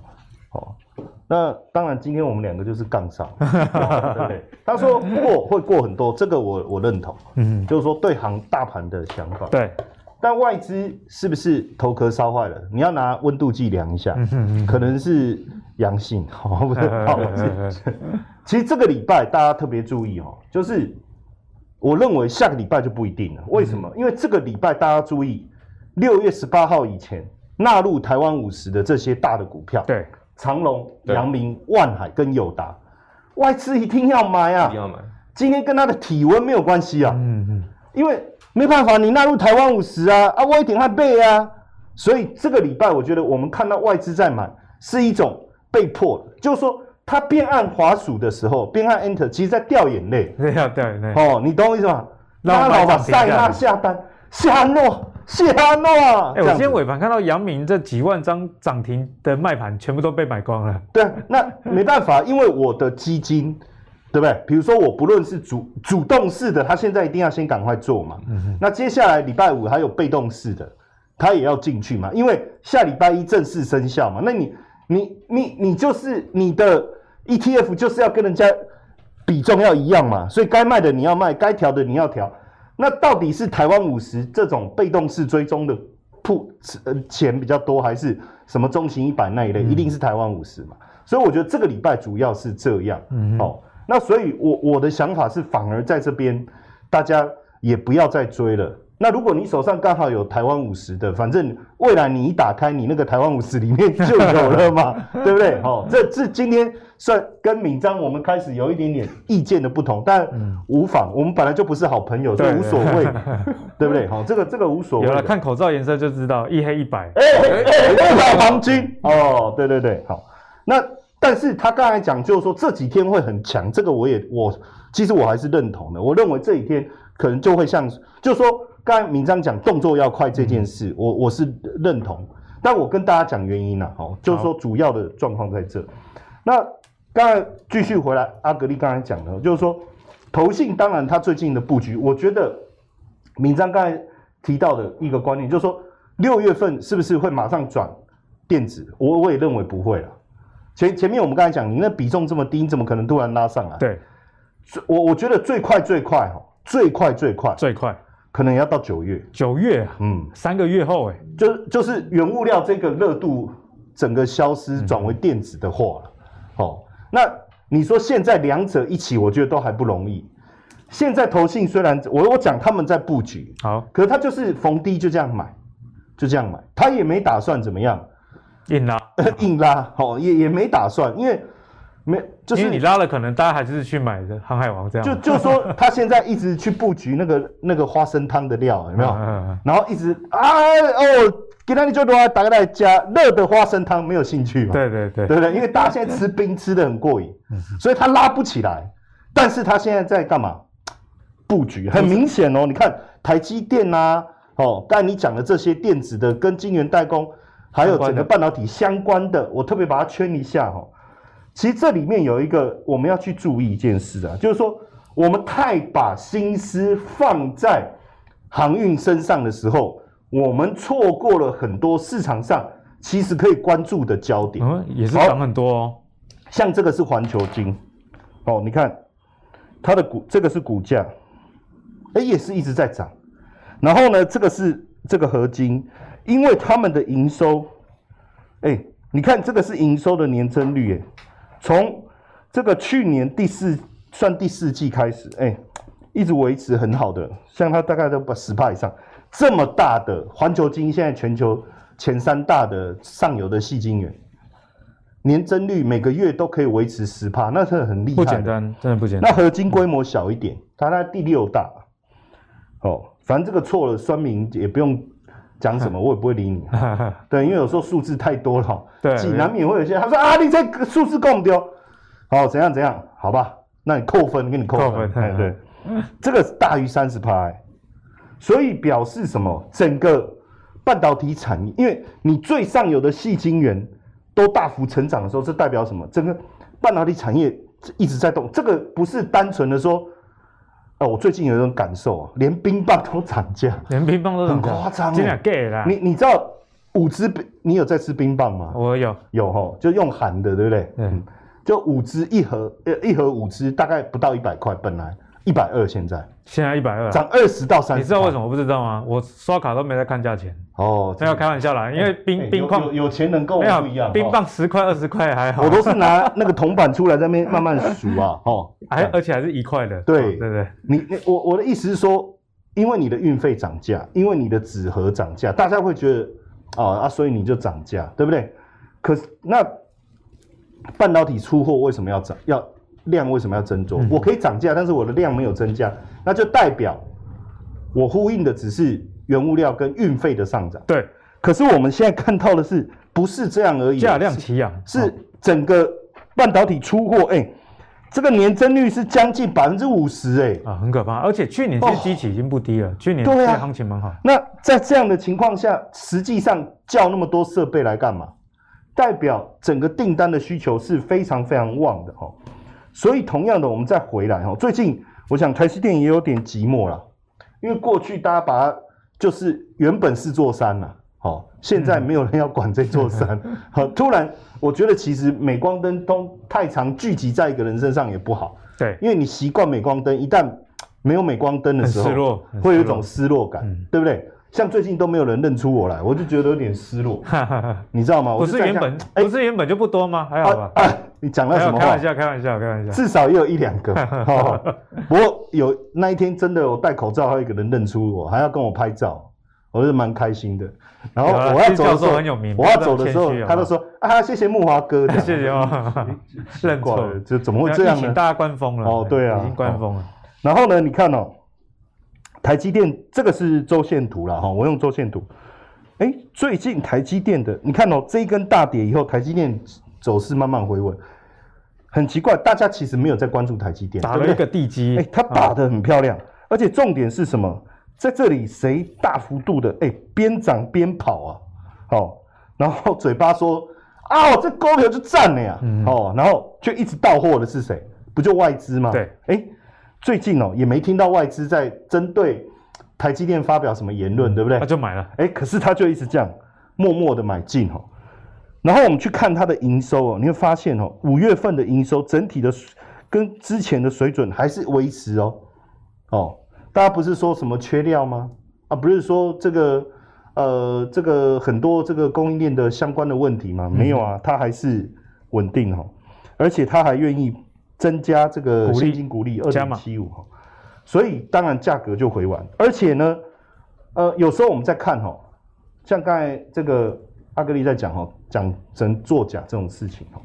Speaker 2: 哦。那当然，今天我们两个就是杠上，对不对？他说过会过很多，这个我我认同，嗯，就是说对行大盘的想法，
Speaker 1: 对。
Speaker 2: 但外资是不是头壳烧坏了？你要拿温度计量一下，可能是阳性，好不是？好，其实这个礼拜大家特别注意哦，就是我认为下个礼拜就不一定了。为什么？因为这个礼拜大家注意，六月十八号以前纳入台湾五十的这些大的股票，
Speaker 1: 对。
Speaker 2: 长隆、阳明、万海跟友达，外资一定要买啊！一定要买。今天跟他的体温没有关系啊。嗯嗯。因为没办法，你纳入台湾五十啊啊，我一点还背啊。所以这个礼拜，我觉得我们看到外资在买，是一种被迫的，就是说他边按滑鼠的时候，边按 Enter，其实在掉眼泪。
Speaker 1: 对呀，掉眼泪。
Speaker 2: 哦，你懂我意思吗？拉老板塞他下单，下诺。谢安诺啊！
Speaker 1: 哎、欸，我今天尾盘看到阳明这几万张涨停的卖盘全部都被买光了。
Speaker 2: 对，那没办法，因为我的基金，对不对？比如说我不论是主主动式的，他现在一定要先赶快做嘛。嗯。那接下来礼拜五还有被动式的，他也要进去嘛，因为下礼拜一正式生效嘛。那你你你你就是你的 ETF 就是要跟人家比重要一样嘛，所以该卖的你要卖，该调的你要调。那到底是台湾五十这种被动式追踪的铺呃钱比较多，还是什么中型一百那一类？嗯、一定是台湾五十嘛。所以我觉得这个礼拜主要是这样。嗯，哦，那所以我我的想法是，反而在这边大家也不要再追了。那如果你手上刚好有台湾五十的，反正未来你一打开，你那个台湾五十里面就有了嘛，对不对？哦，这这今天算跟敏章我们开始有一点点意见的不同，但无妨，我们本来就不是好朋友，所以无所谓，对不对？好，这个这个无所谓。
Speaker 1: 有了看口罩颜色就知道，一黑一白。
Speaker 2: 哎哎哎，老黄金哦，对对对，好。那但是他刚才讲就是说这几天会很强，这个我也我其实我还是认同的。我认为这几天可能就会像，就是说。刚才闵章讲动作要快这件事，嗯、我我是认同，但我跟大家讲原因了，哈，就是说主要的状况在这。那刚才继续回来，阿格力刚才讲的，就是说投信当然他最近的布局，我觉得闵章刚才提到的一个观念，就是说六月份是不是会马上转电子？我我也认为不会了。前前面我们刚才讲，你那比重这么低，你怎么可能突然拉上来？
Speaker 1: 对，
Speaker 2: 我我觉得最快最快哈，最快最快
Speaker 1: 最快。
Speaker 2: 可能也要到九月，
Speaker 1: 九月，嗯，三个月后，哎，
Speaker 2: 就就是原物料这个热度整个消失，转为电子的话了，哦，那你说现在两者一起，我觉得都还不容易。现在投信虽然我我讲他们在布局，
Speaker 1: 好，
Speaker 2: 可是他就是逢低就这样买，就这样买，他也没打算怎么样，
Speaker 1: 硬拉，
Speaker 2: 硬拉，哦，也也没打算，因为。没，就是
Speaker 1: 因为你拉了，可能大家还是去买的航海王这样。
Speaker 2: 就就说他现在一直去布局那个那个花生汤的料，有没有？嗯嗯嗯、然后一直啊哦，给他你就多打开来加热的花生汤，没有兴趣嘛？
Speaker 1: 对对对，
Speaker 2: 对不对？因为大家现在吃冰吃的很过瘾，所以他拉不起来。但是他现在在干嘛？布局很明显哦，你看台积电啊，哦，刚才你讲的这些电子的跟晶圆代工，还有整个半导体相关的，我特别把它圈一下哈。其实这里面有一个我们要去注意一件事啊，就是说我们太把心思放在航运身上的时候，我们错过了很多市场上其实可以关注的焦点。
Speaker 1: 嗯，也是涨很多哦。
Speaker 2: 像这个是环球金，哦，你看它的股，这个是股价，哎，也是一直在涨。然后呢，这个是这个合晶，因为他们的营收哎，你看这个是营收的年增率，哎，从这个去年第四算第四季开始，哎，一直维持很好的，像它大概都把十趴以上，这么大的环球金现在全球前三大的上游的细晶圆，年增率每个月都可以维持十帕，那是很厉害，
Speaker 1: 不简单，真的不简单。
Speaker 2: 那合金规模小一点，它在第六大，哦，反正这个错了，酸民也不用。讲什么我也不会理你，对，因为有时候数字太多了哈，对，难免会有些他说啊，你这个数字够丢，好怎样怎样，好吧，那你扣分，给你扣分，对对，这个大于三十趴，所以表示什么？整个半导体产业，因为你最上游的细晶圆都大幅成长的时候，这代表什么？整个半导体产业一直在动，这个不是单纯的说。哦，我最近有一种感受啊，连冰棒都涨价，
Speaker 1: 连冰棒都
Speaker 2: 很夸张，
Speaker 1: 真的假的？
Speaker 2: 你你知道五支冰，你有在吃冰棒吗？
Speaker 1: 我有，
Speaker 2: 有哈，就用含的，对不对？嗯，就五支一盒，呃，一盒五支，大概不到一百块，本来。一百二，现在
Speaker 1: 现在一百二，
Speaker 2: 涨二十到三十。
Speaker 1: 你知道为什么我不知道吗？我刷卡都没在看价钱。
Speaker 2: 哦，
Speaker 1: 没有开玩笑啦，因为冰、欸、冰矿
Speaker 2: 有有钱人跟我不一样，
Speaker 1: 冰棒十块二十块还好。
Speaker 2: 我都是拿那个铜板出来在那边慢慢数啊，哦，
Speaker 1: 还而且还是一块的。
Speaker 2: 对、
Speaker 1: 哦、对对，
Speaker 2: 你你我我的意思是说，因为你的运费涨价，因为你的纸盒涨价，大家会觉得哦啊，所以你就涨价，对不对？可是那半导体出货为什么要涨？要量为什么要增多？嗯、我可以涨价，但是我的量没有增加，那就代表我呼应的只是原物料跟运费的上涨。
Speaker 1: 对，
Speaker 2: 可是我们现在看到的是不是这样而已？
Speaker 1: 价量齐扬，
Speaker 2: 是整个半导体出货，哎、欸，这个年增率是将近百分之五十，哎，
Speaker 1: 啊，很可怕。而且去年其实基期已经不低了，哦、去年对啊，行情蛮好。
Speaker 2: 那在这样的情况下，实际上叫那么多设备来干嘛？代表整个订单的需求是非常非常旺的，哈。所以，同样的，我们再回来哈。最近，我想台积电也有点寂寞了，因为过去大家把它就是原本是座山了，好，现在没有人要管这座山。好，突然，我觉得其实镁光灯都太常聚集在一个人身上也不好。
Speaker 1: 对，
Speaker 2: 因为你习惯镁光灯，一旦没有镁光灯的时候，会有一种失落感，对不对？像最近都没有人认出我来，我就觉得有点失落，你知道吗？
Speaker 1: 不是原本，不是原本就不多吗？还好吧。
Speaker 2: 你讲了什么话？
Speaker 1: 开玩笑，开玩笑，开玩笑。
Speaker 2: 至少也有一两个。不过有那一天真的我戴口罩，还有一个人认出我，还要跟我拍照，我是蛮开心的。然后我要走的时候，我要走的时候，他都说啊，谢谢木华哥，
Speaker 1: 谢谢哦。认错，
Speaker 2: 就怎么会这样呢？
Speaker 1: 大家关封了。
Speaker 2: 哦，对啊，
Speaker 1: 已经关封了。
Speaker 2: 然后呢，你看哦。台积电这个是周线图了哈，我用周线图。哎，最近台积电的，你看哦，这一根大跌以后，台积电走势慢慢回稳，很奇怪，大家其实没有在关注台积电，
Speaker 1: 打了一个地基，
Speaker 2: 哎，它打得很漂亮，而且重点是什么？在这里谁大幅度的哎边涨边跑啊？好，然后嘴巴说啊，这股票就赚了呀，哦，然后就一直到货的是谁？不就外资吗？
Speaker 1: 对，
Speaker 2: 哎。最近哦，也没听到外资在针对台积电发表什么言论，对不对？
Speaker 1: 他就买了，
Speaker 2: 哎，可是他就一直这样默默的买进哦。然后我们去看它的营收哦，你会发现哦，五月份的营收整体的跟之前的水准还是维持哦。哦，大家不是说什么缺料吗？啊，不是说这个呃这个很多这个供应链的相关的问题吗？没有啊，它还是稳定哦，而且它还愿意。增加这个现金股利二点七五，所以当然价格就回完，而且呢，呃，有时候我们在看哈，像刚才这个阿格力在讲哈，讲成作假这种事情哈，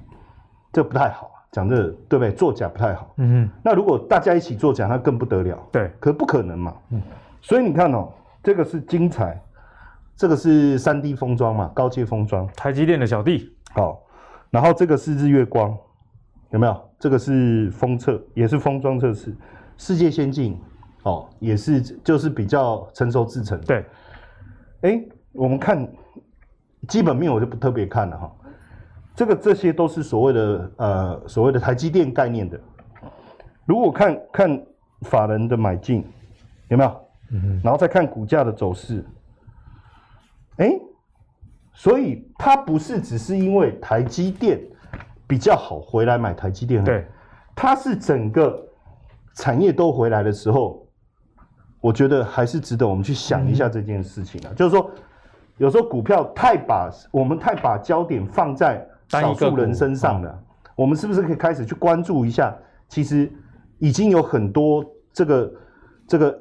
Speaker 2: 这不太好，讲这个对不对？作假不太好，嗯哼，那如果大家一起作假，那更不得了，
Speaker 1: 对，
Speaker 2: 可不可能嘛，嗯，所以你看哦，这个是精彩，这个是三 D 封装嘛，高阶封装，
Speaker 1: 台积电的小弟，
Speaker 2: 好，然后这个是日月光。有没有？这个是封测，也是封装测试，世界先进哦，也是就是比较成熟制成。
Speaker 1: 对，
Speaker 2: 哎，我们看基本面，我就不特别看了哈。这个这些都是所谓的呃所谓的台积电概念的。如果看看法人的买进，有没有？嗯。然后再看股价的走势，哎，所以它不是只是因为台积电。比较好回来买台积电，
Speaker 1: 对，
Speaker 2: 它是整个产业都回来的时候，我觉得还是值得我们去想一下这件事情啊。就是说，有时候股票太把我们太把焦点放在少数人身上了，我们是不是可以开始去关注一下？其实已经有很多这个这个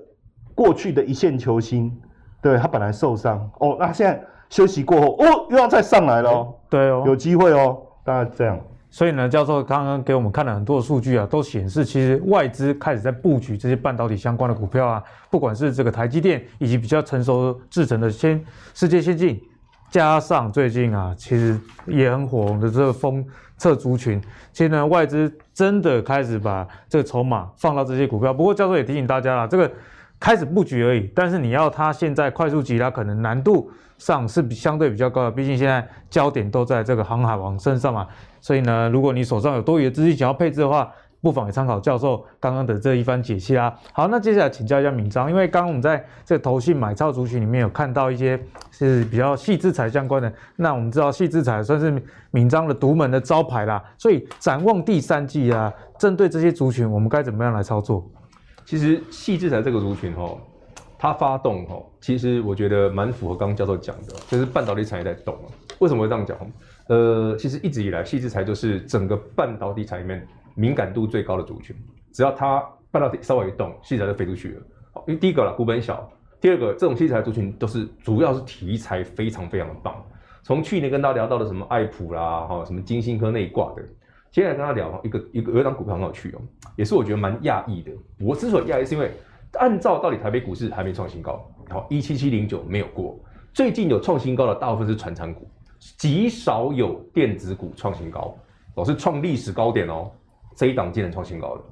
Speaker 2: 过去的一线球星，对，他本来受伤哦，那现在休息过后哦，又要再上来了哦，
Speaker 1: 对哦，
Speaker 2: 有机会哦，大概这样。
Speaker 1: 所以呢，教授刚刚给我们看了很多的数据啊，都显示其实外资开始在布局这些半导体相关的股票啊，不管是这个台积电以及比较成熟制程的先世界先进，加上最近啊，其实也很火红的这个封测族群，其实呢，外资真的开始把这个筹码放到这些股票。不过教授也提醒大家啦，这个开始布局而已，但是你要它现在快速急拉，可能难度上是比相对比较高的，毕竟现在焦点都在这个航海王身上嘛。所以呢，如果你手上有多余的资金想要配置的话，不妨也参考教授刚刚的这一番解析啦。好，那接下来请教一下闵漳，因为刚刚我们在这个投信买超族群里面有看到一些是比较细资材相关的，那我们知道细资材算是闵漳的独门的招牌啦。所以展望第三季啊，针对这些族群，我们该怎么样来操作？
Speaker 3: 其实矽智财这个族群哈，它发动哈，其实我觉得蛮符合刚刚教授讲的，就是半导体产业在动。为什么会这样讲？呃，其实一直以来，矽智财就是整个半导体产业里面敏感度最高的族群。只要它半导体稍微一动，矽智财就飞出去了。因为第一个啦，股本小；第二个，这种矽智财族群都是主要是题材非常非常棒。从去年跟大家聊到的什么爱普啦，哈，什么晶心科那一挂的，现在跟他聊一个一个有一档股票很有趣哦，也是我觉得蛮讶异的。我之所以讶异，是因为按照道理台北股市还没创新高，好，一七七零九没有过，最近有创新高的大部分是传产股。极少有电子股创新高，老是创历史高点哦。这一档竟然创新高了，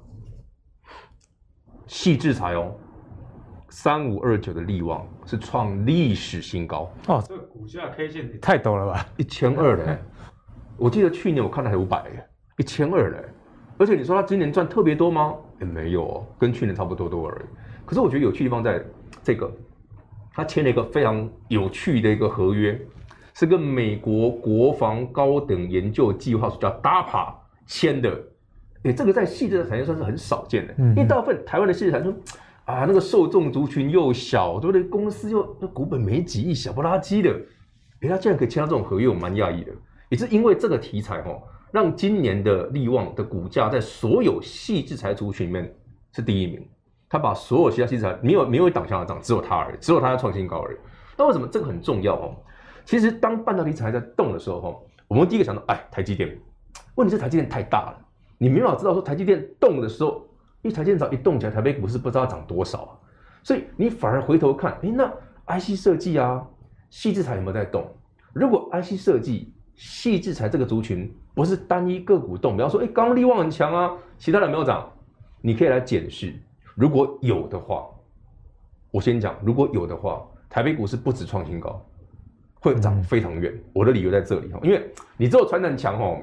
Speaker 3: 细制裁哦，三五二九的力旺是创历史新高
Speaker 1: 哦。这个股价 K 线太陡了吧，
Speaker 3: 一千二嘞！我记得去年我看了还五百耶，一千二嘞。而且你说他今年赚特别多吗？也没有哦，跟去年差不多多而已。可是我觉得有趣的地方在这个，他签了一个非常有趣的一个合约。是跟美国国防高等研究计划署叫 DARPA 签的，哎，这个在细致的产业算是很少见的，因为大部分台湾的矽智产业说啊，那个受众族群又小，对不对？公司又那股本没几亿，小不拉几的，哎，他竟然可以签到这种合约，我蛮讶异的。也是因为这个题材哦，让今年的力旺的股价在所有细制裁族群里面是第一名，他把所有其他矽智财没有没有挡下的涨，只有他而已，只有他要创新高而已。那为什么这个很重要哦？其实，当半导体产业在动的时候，我们第一个想到，哎，台积电。问题是台积电太大了，你没法知道说台积电动的时候，因为台积电早一动起来，台北股市不知道涨多少啊。所以你反而回头看，哎，那 IC 设计啊，细制裁有没有在动？如果 IC 设计、细制裁这个族群不是单一个股动，比方说，哎，刚刚力旺很强啊，其他人没有涨，你可以来检视。如果有的话，我先讲，如果有的话，台北股市不止创新高。会涨非常远，我的理由在这里哈，因为你只有传产强哦，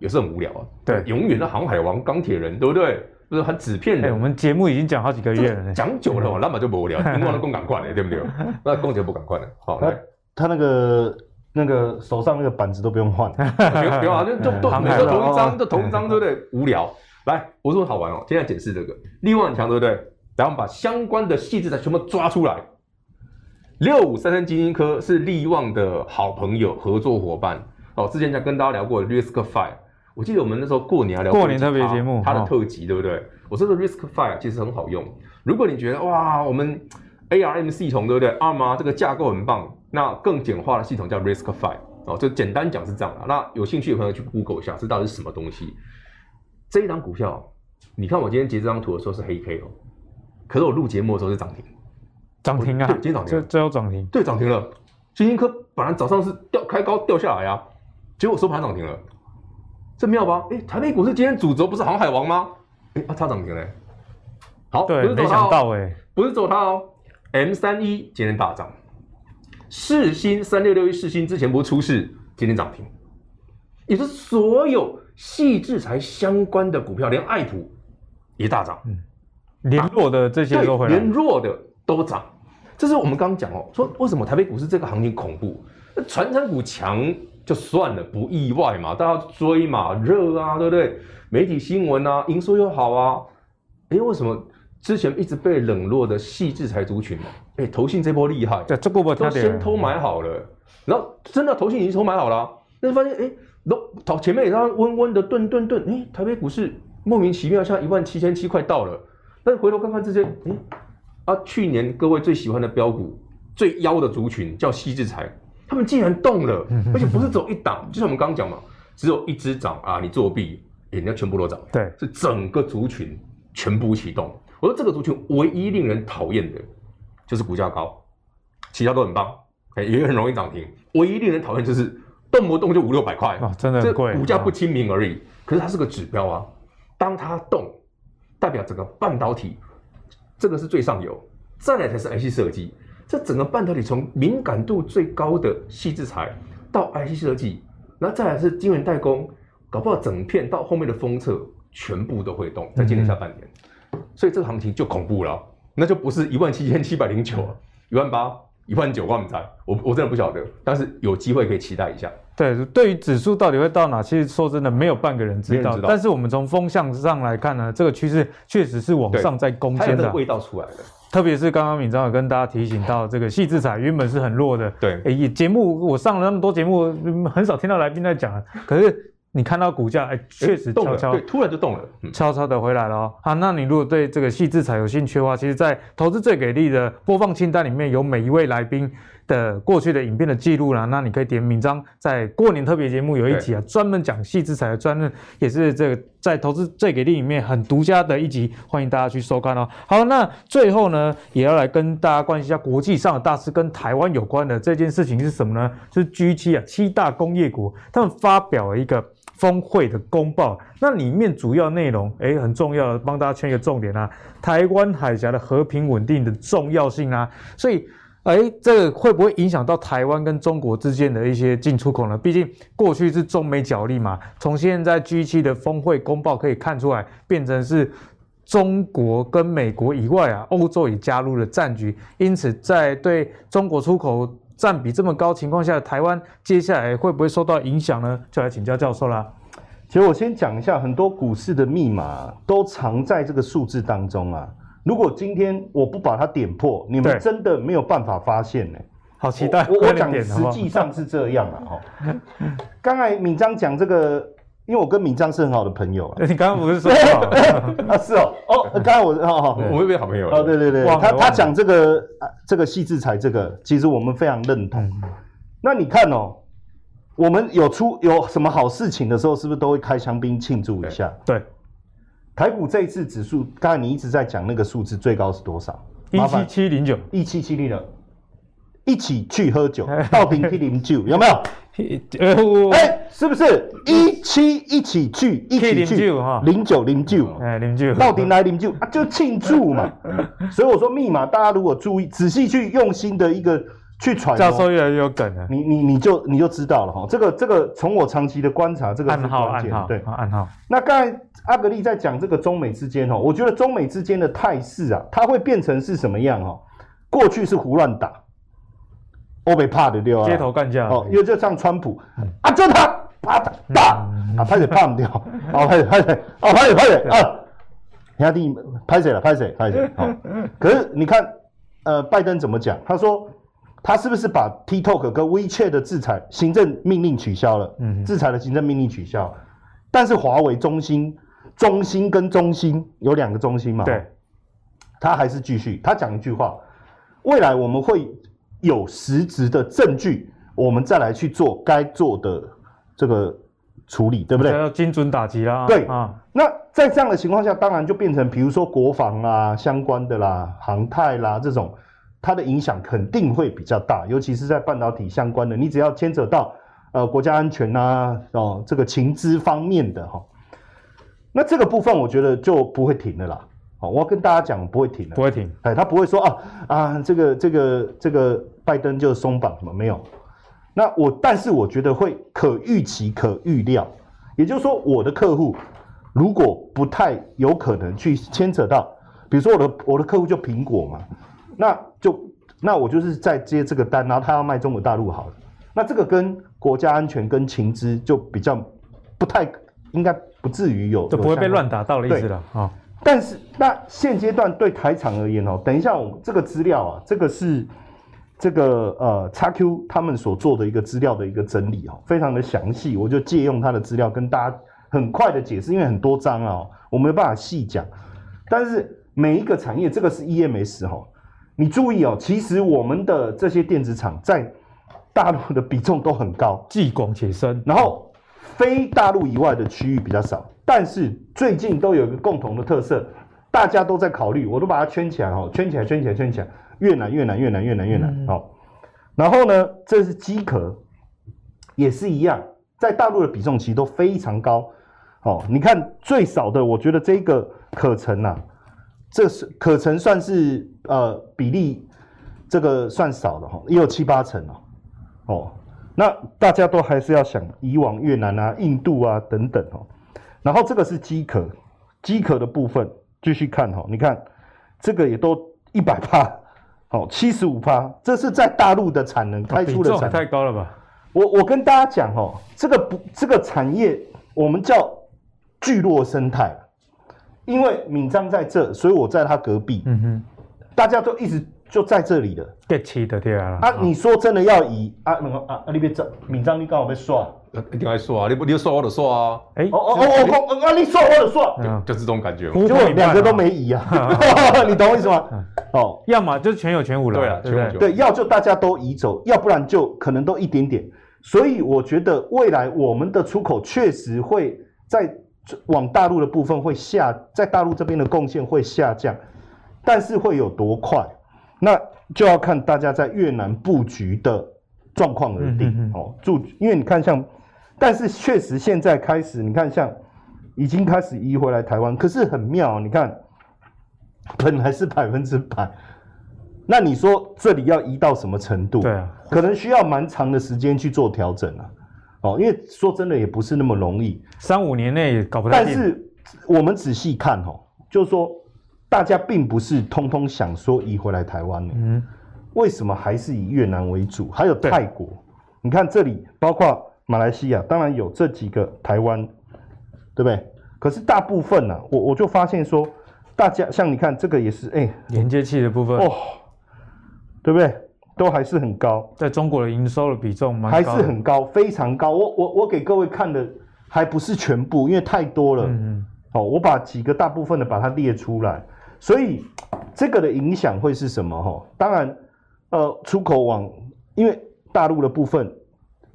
Speaker 3: 也是很无聊啊。
Speaker 1: 对，
Speaker 3: 永远的航海王、钢铁人，对不对？就是很纸片的。
Speaker 1: 我们节目已经讲好几个月了，
Speaker 3: 讲久了，那么就不无聊。你忘了更赶快了，对不对？那公爵不赶快了。好，来，
Speaker 2: 他那个那个手上那个板子都不用换，
Speaker 3: 不用不用啊，就就都每个同一张，就同一张，对不对？无聊。来，我说好玩哦，现在解释这个力旺很强，对不对？然后把相关的细致再全部抓出来。六五三三基金科是力旺的好朋友、合作伙伴哦。之前在跟大家聊过 Risk Five，我记得我们那时候过年聊过年特别节目，它的特辑对不对？我说的 Risk Five 其实很好用。如果你觉得哇，我们 ARM 系统对不对？ARM 啊，这个架构很棒，那更简化的系统叫 RISC-V 哦。就简单讲是这样的。那有兴趣的朋友去 Google 一下，这到底是什么东西？这一档股票，你看我今天截这张图的时候是黑 K 哦，可是我录节目的时候是涨停。
Speaker 1: 涨停啊！
Speaker 3: 对，今天涨停，
Speaker 1: 这这要涨停，
Speaker 3: 对，涨停了。晶心科本来早上是掉开高掉下来啊，结果收盘涨停了，这妙吧？哎，台北股市今天主轴不是航海王吗？哎，啊，它涨停了。好，
Speaker 1: 对，没想到哎，
Speaker 3: 不是走它哦。M 三一今天大涨，世新三六六一世新之前不是出事，今天涨停，也是所有矽智财相关的股票，连爱普也大涨，
Speaker 1: 嗯，连弱的这些都会
Speaker 3: 连弱的都涨。这是我们刚刚讲哦，说为什么台北股市这个行情恐怖？那传产股强就算了，不意外嘛，大家追嘛，热啊，对不对？媒体新闻啊，营收又好啊，哎，为什么之前一直被冷落的矽智财族群，哎、欸，投信这波厉害，
Speaker 1: 对，这波
Speaker 3: 都先偷买好了，然后真的投信已经偷买好了，但是发现哎，都、欸、前面也让温温的顿顿顿，哎、欸，台北股市莫名其妙像一万七千七快到了，但是回头看看这些，哎、欸，啊，去年各位最喜欢的标股最妖的族群叫矽智财，他们竟然动了，而且不是走一档，就像我们刚刚讲嘛，只有一只涨啊，你作弊，人、欸、家全部都涨，
Speaker 1: 对，
Speaker 3: 是整个族群全部启动。我说这个族群唯一令人讨厌的，就是股价高，其他都很棒，哎，也很容易涨停。唯一令人讨厌就是动不动就五六百块，
Speaker 1: 啊，真的很
Speaker 3: 贵，股价不亲民而已。可是它是个指标啊，当它动，代表整个半导体，这个是最上游，再来才是 IC 设计。这整个半导体从敏感度最高的细制材到 IC 设计，然后再来是晶圆代工，搞不好整片到后面的封测全部都会动，在今年下半年。嗯所以这个行情就恐怖了，那就不是一万七千七百零九，一万八、一万九万在，我我真的不晓得，但是有机会可以期待一下。
Speaker 1: 对，对于指数到底会到哪，其实说真的，没有半个人知道。知道，但是我们从风向上来看呢，这个趋势确实是往上在攻坚的，
Speaker 3: 味道出来了。
Speaker 1: 特别是刚刚敏章有跟大家提醒到，这个矽智财原本是很弱的。
Speaker 3: 对，
Speaker 1: 哎，节目我上了那么多节目，很少听到来宾在讲，可是。你看到股价，哎，确实悄悄，
Speaker 3: 对，突然就动了，
Speaker 1: 悄悄的回来了哦。好，那你如果对这个矽智财有兴趣的话，其实，在投资最给力的播放清单里面有每一位来宾的过去的影片的记录啦。那你可以点名章在过年特别节目有一集啊，专门讲矽智财的专任，也是这个在投资最给力里面很独家的一集，欢迎大家去收看哦。好，那最后呢，也要来跟大家关心一下国际上的大事跟台湾有关的这件事情是什么呢？就是 G 七啊，七大工业国他们发表了一个。峰会的公报，那里面主要内容，哎，很重要的，帮大家圈一个重点啊，台湾海峡的和平稳定的重要性啊，所以，哎，这个会不会影响到台湾跟中国之间的一些进出口呢？毕竟过去是中美角力嘛，从现在 G7 的峰会公报可以看出来，变成是中国跟美国以外啊，欧洲也加入了战局，因此在对中国出口。占比这么高情况下，台湾接下来会不会受到影响呢？就来请教教授啦。
Speaker 2: 其实我先讲一下，很多股市的密码都藏在这个数字当中啊。如果今天我不把它点破，你们真的没有办法发现呢、欸。
Speaker 1: 好期待！
Speaker 2: 我我讲实际上是这样啊。哈，刚才敏章讲这个。因为我跟敏章是很好的朋友啊，
Speaker 1: 你刚刚不是说
Speaker 2: 啊？是哦，哦，刚才我哦，
Speaker 3: 我们变好朋友了。
Speaker 2: 哦，对对对，他他讲这个这个矽智财这个，其实我们非常认同。那你看哦，我们有出有什么好事情的时候，是不是都会开香槟庆祝一下？
Speaker 1: 对，
Speaker 2: 台股这一次指数，刚才你一直在讲那个数字，最高是多少？
Speaker 1: 一七七零九，
Speaker 2: 一七七零九，一起去喝酒，到瓶去零九，有没有？哎，是不是一七一起去一起去零九零九？哎，零九到底来零九啊？就庆祝嘛。所以我说密码，大家如果注意仔细去用心的一个去揣摩，
Speaker 1: 教授越来越有梗了。
Speaker 2: 你你你就你就知道了哈。这个这个从我长期的观察，这个
Speaker 1: 暗号暗号
Speaker 2: 对
Speaker 1: 暗号。
Speaker 2: 那刚才阿格力在讲这个中美之间哈，我觉得中美之间的态势啊，它会变成是什么样哈？过去是胡乱打。欧美怕的对吧？
Speaker 1: 街头干架
Speaker 2: 哦，因为就像川普啊，就他啪打啊，拍谁怕不掉？哦，拍谁拍谁？哦，拍谁拍谁啊？兄弟，拍谁了？拍谁拍谁？好，可是你看，呃，拜登怎么讲？他说他是不是把 TikTok 跟 WeChat 的制裁行政命令取消了？嗯，制裁的行政命令取消，但是华为、中兴、中兴跟中兴有两个中兴嘛？
Speaker 1: 对，
Speaker 2: 他还是继续，他讲一句话：未来我们会。有实质的证据，我们再来去做该做的这个处理，对不对？
Speaker 1: 要精准打击啦。
Speaker 2: 对啊，那在这样的情况下，当然就变成，比如说国防啊相关的啦、航太啦这种，它的影响肯定会比较大，尤其是在半导体相关的，你只要牵扯到呃国家安全呐、啊，哦这个情资方面的哈，那这个部分我觉得就不会停了啦。我要跟大家讲，不会停的，
Speaker 1: 不会停。
Speaker 2: 哎，他不会说啊啊，这个这个这个拜登就松绑什么没有？那我，但是我觉得会可预期、可预料。也就是说，我的客户如果不太有可能去牵扯到，比如说我的我的客户就苹果嘛，那就那我就是在接这个单，然后他要卖中国大陆好了，那这个跟国家安全跟情资就比较不太应该不至于有，
Speaker 1: 就不会被乱打到的意思了啊。
Speaker 2: 但是那现阶段对台厂而言哦，等一下我们这个资料啊，这个是这个呃 XQ 他们所做的一个资料的一个整理哦，非常的详细，我就借用他的资料跟大家很快的解释，因为很多章啊，我没有办法细讲。但是每一个产业，这个是 EMS 哈，你注意哦，其实我们的这些电子厂在大陆的比重都很高，
Speaker 1: 既广且深，
Speaker 2: 然后非大陆以外的区域比较少。但是最近都有一个共同的特色，大家都在考虑，我都把它圈起来哈，圈起来，圈起来，圈起来，越南，越南，越南，越南，越南，好。然后呢，这是机壳，也是一样，在大陆的比重其实都非常高。哦，你看最少的，我觉得这个可成啊，这是可成算是呃比例，这个算少的哈，也有七八成哦。哦，那大家都还是要想以往越南啊、印度啊等等哦。然后这个是机壳，机壳的部分继续看哈，你看这个也都一百趴，好七十五趴，这是在大陆的产能开出的产能
Speaker 1: 太高了吧？
Speaker 2: 我我跟大家讲哦，这个不这个产业我们叫聚落生态，因为闽漳在这，所以我在他隔壁，嗯哼，大家都一直。就在这里的，
Speaker 1: 给气的对啊。
Speaker 2: 啊，你说真的要以啊？那个啊啊，你别走，闵漳你刚好被刷，
Speaker 3: 一定要刷啊！你不你刷我就刷啊！
Speaker 2: 哎，哦哦哦哦，啊，你刷我就刷，
Speaker 3: 就是这种感觉，
Speaker 2: 就两个都没移啊，你懂我意思吗？哦，
Speaker 1: 要么就全有全无了，
Speaker 3: 对啊，
Speaker 1: 对
Speaker 2: 对，要就大家都移走，要不然就可能都一点点。所以我觉得未来我们的出口确实会在往大陆的部分会下，在大陆这边的贡献会下降，但是会有多快？那就要看大家在越南布局的状况而定、嗯、哦。注，因为你看像，但是确实现在开始，你看像已经开始移回来台湾，可是很妙，你看本来是百分之百，那你说这里要移到什么程度？对啊，可能需要蛮长的时间去做调整啊。哦，因为说真的也不是那么容易，
Speaker 1: 三五年内也搞不。
Speaker 2: 但是我们仔细看哦，就是说。大家并不是通通想说移回来台湾的，嗯，为什么还是以越南为主？还有泰国，你看这里包括马来西亚，当然有这几个台湾，对不对？可是大部分呢、啊，我我就发现说，大家像你看这个也是，哎、欸，
Speaker 1: 连接器的部分哦，
Speaker 2: 对不对？都还是很高，
Speaker 1: 在中国的营收的比重
Speaker 2: 还是很高，非常高。我我我给各位看的还不是全部，因为太多了。嗯，哦，我把几个大部分的把它列出来。所以这个的影响会是什么？哈，当然，呃，出口往因为大陆的部分，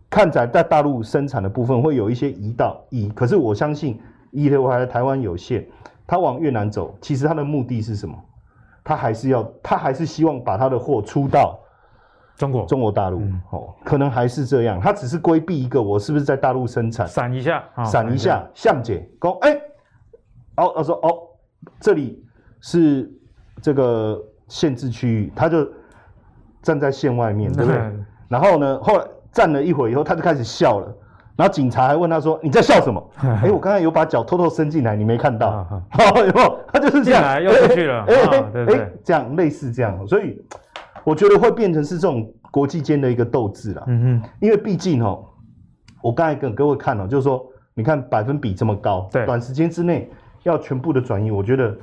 Speaker 2: 看起来在大陆生产的部分会有一些移到移，可是我相信移的还台湾有限，他往越南走，其实他的目的是什么？他还是要，他还是希望把他的货出到中国中国大陆，哦、嗯，可能还是这样，他只是规避一个我是不是在大陆生产，
Speaker 1: 闪一下，
Speaker 2: 闪一下，向姐讲，哎，哦，他说哦，这里。是这个限制区域，他就站在线外面，对不对？然后呢，后来站了一会儿以后，他就开始笑了。然后警察还问他说：“你在笑什么？” 哎，我刚才有把脚偷偷伸进来，你没看到？好，有没有？他就是这样，
Speaker 1: 又出去了。哎哎哎，
Speaker 2: 这样类似这样，所以我觉得会变成是这种国际间的一个斗志了。嗯哼，因为毕竟哦，我刚才给各位看哦，就是说，你看百分比这么高，对，短时间之内要全部的转移，我觉得。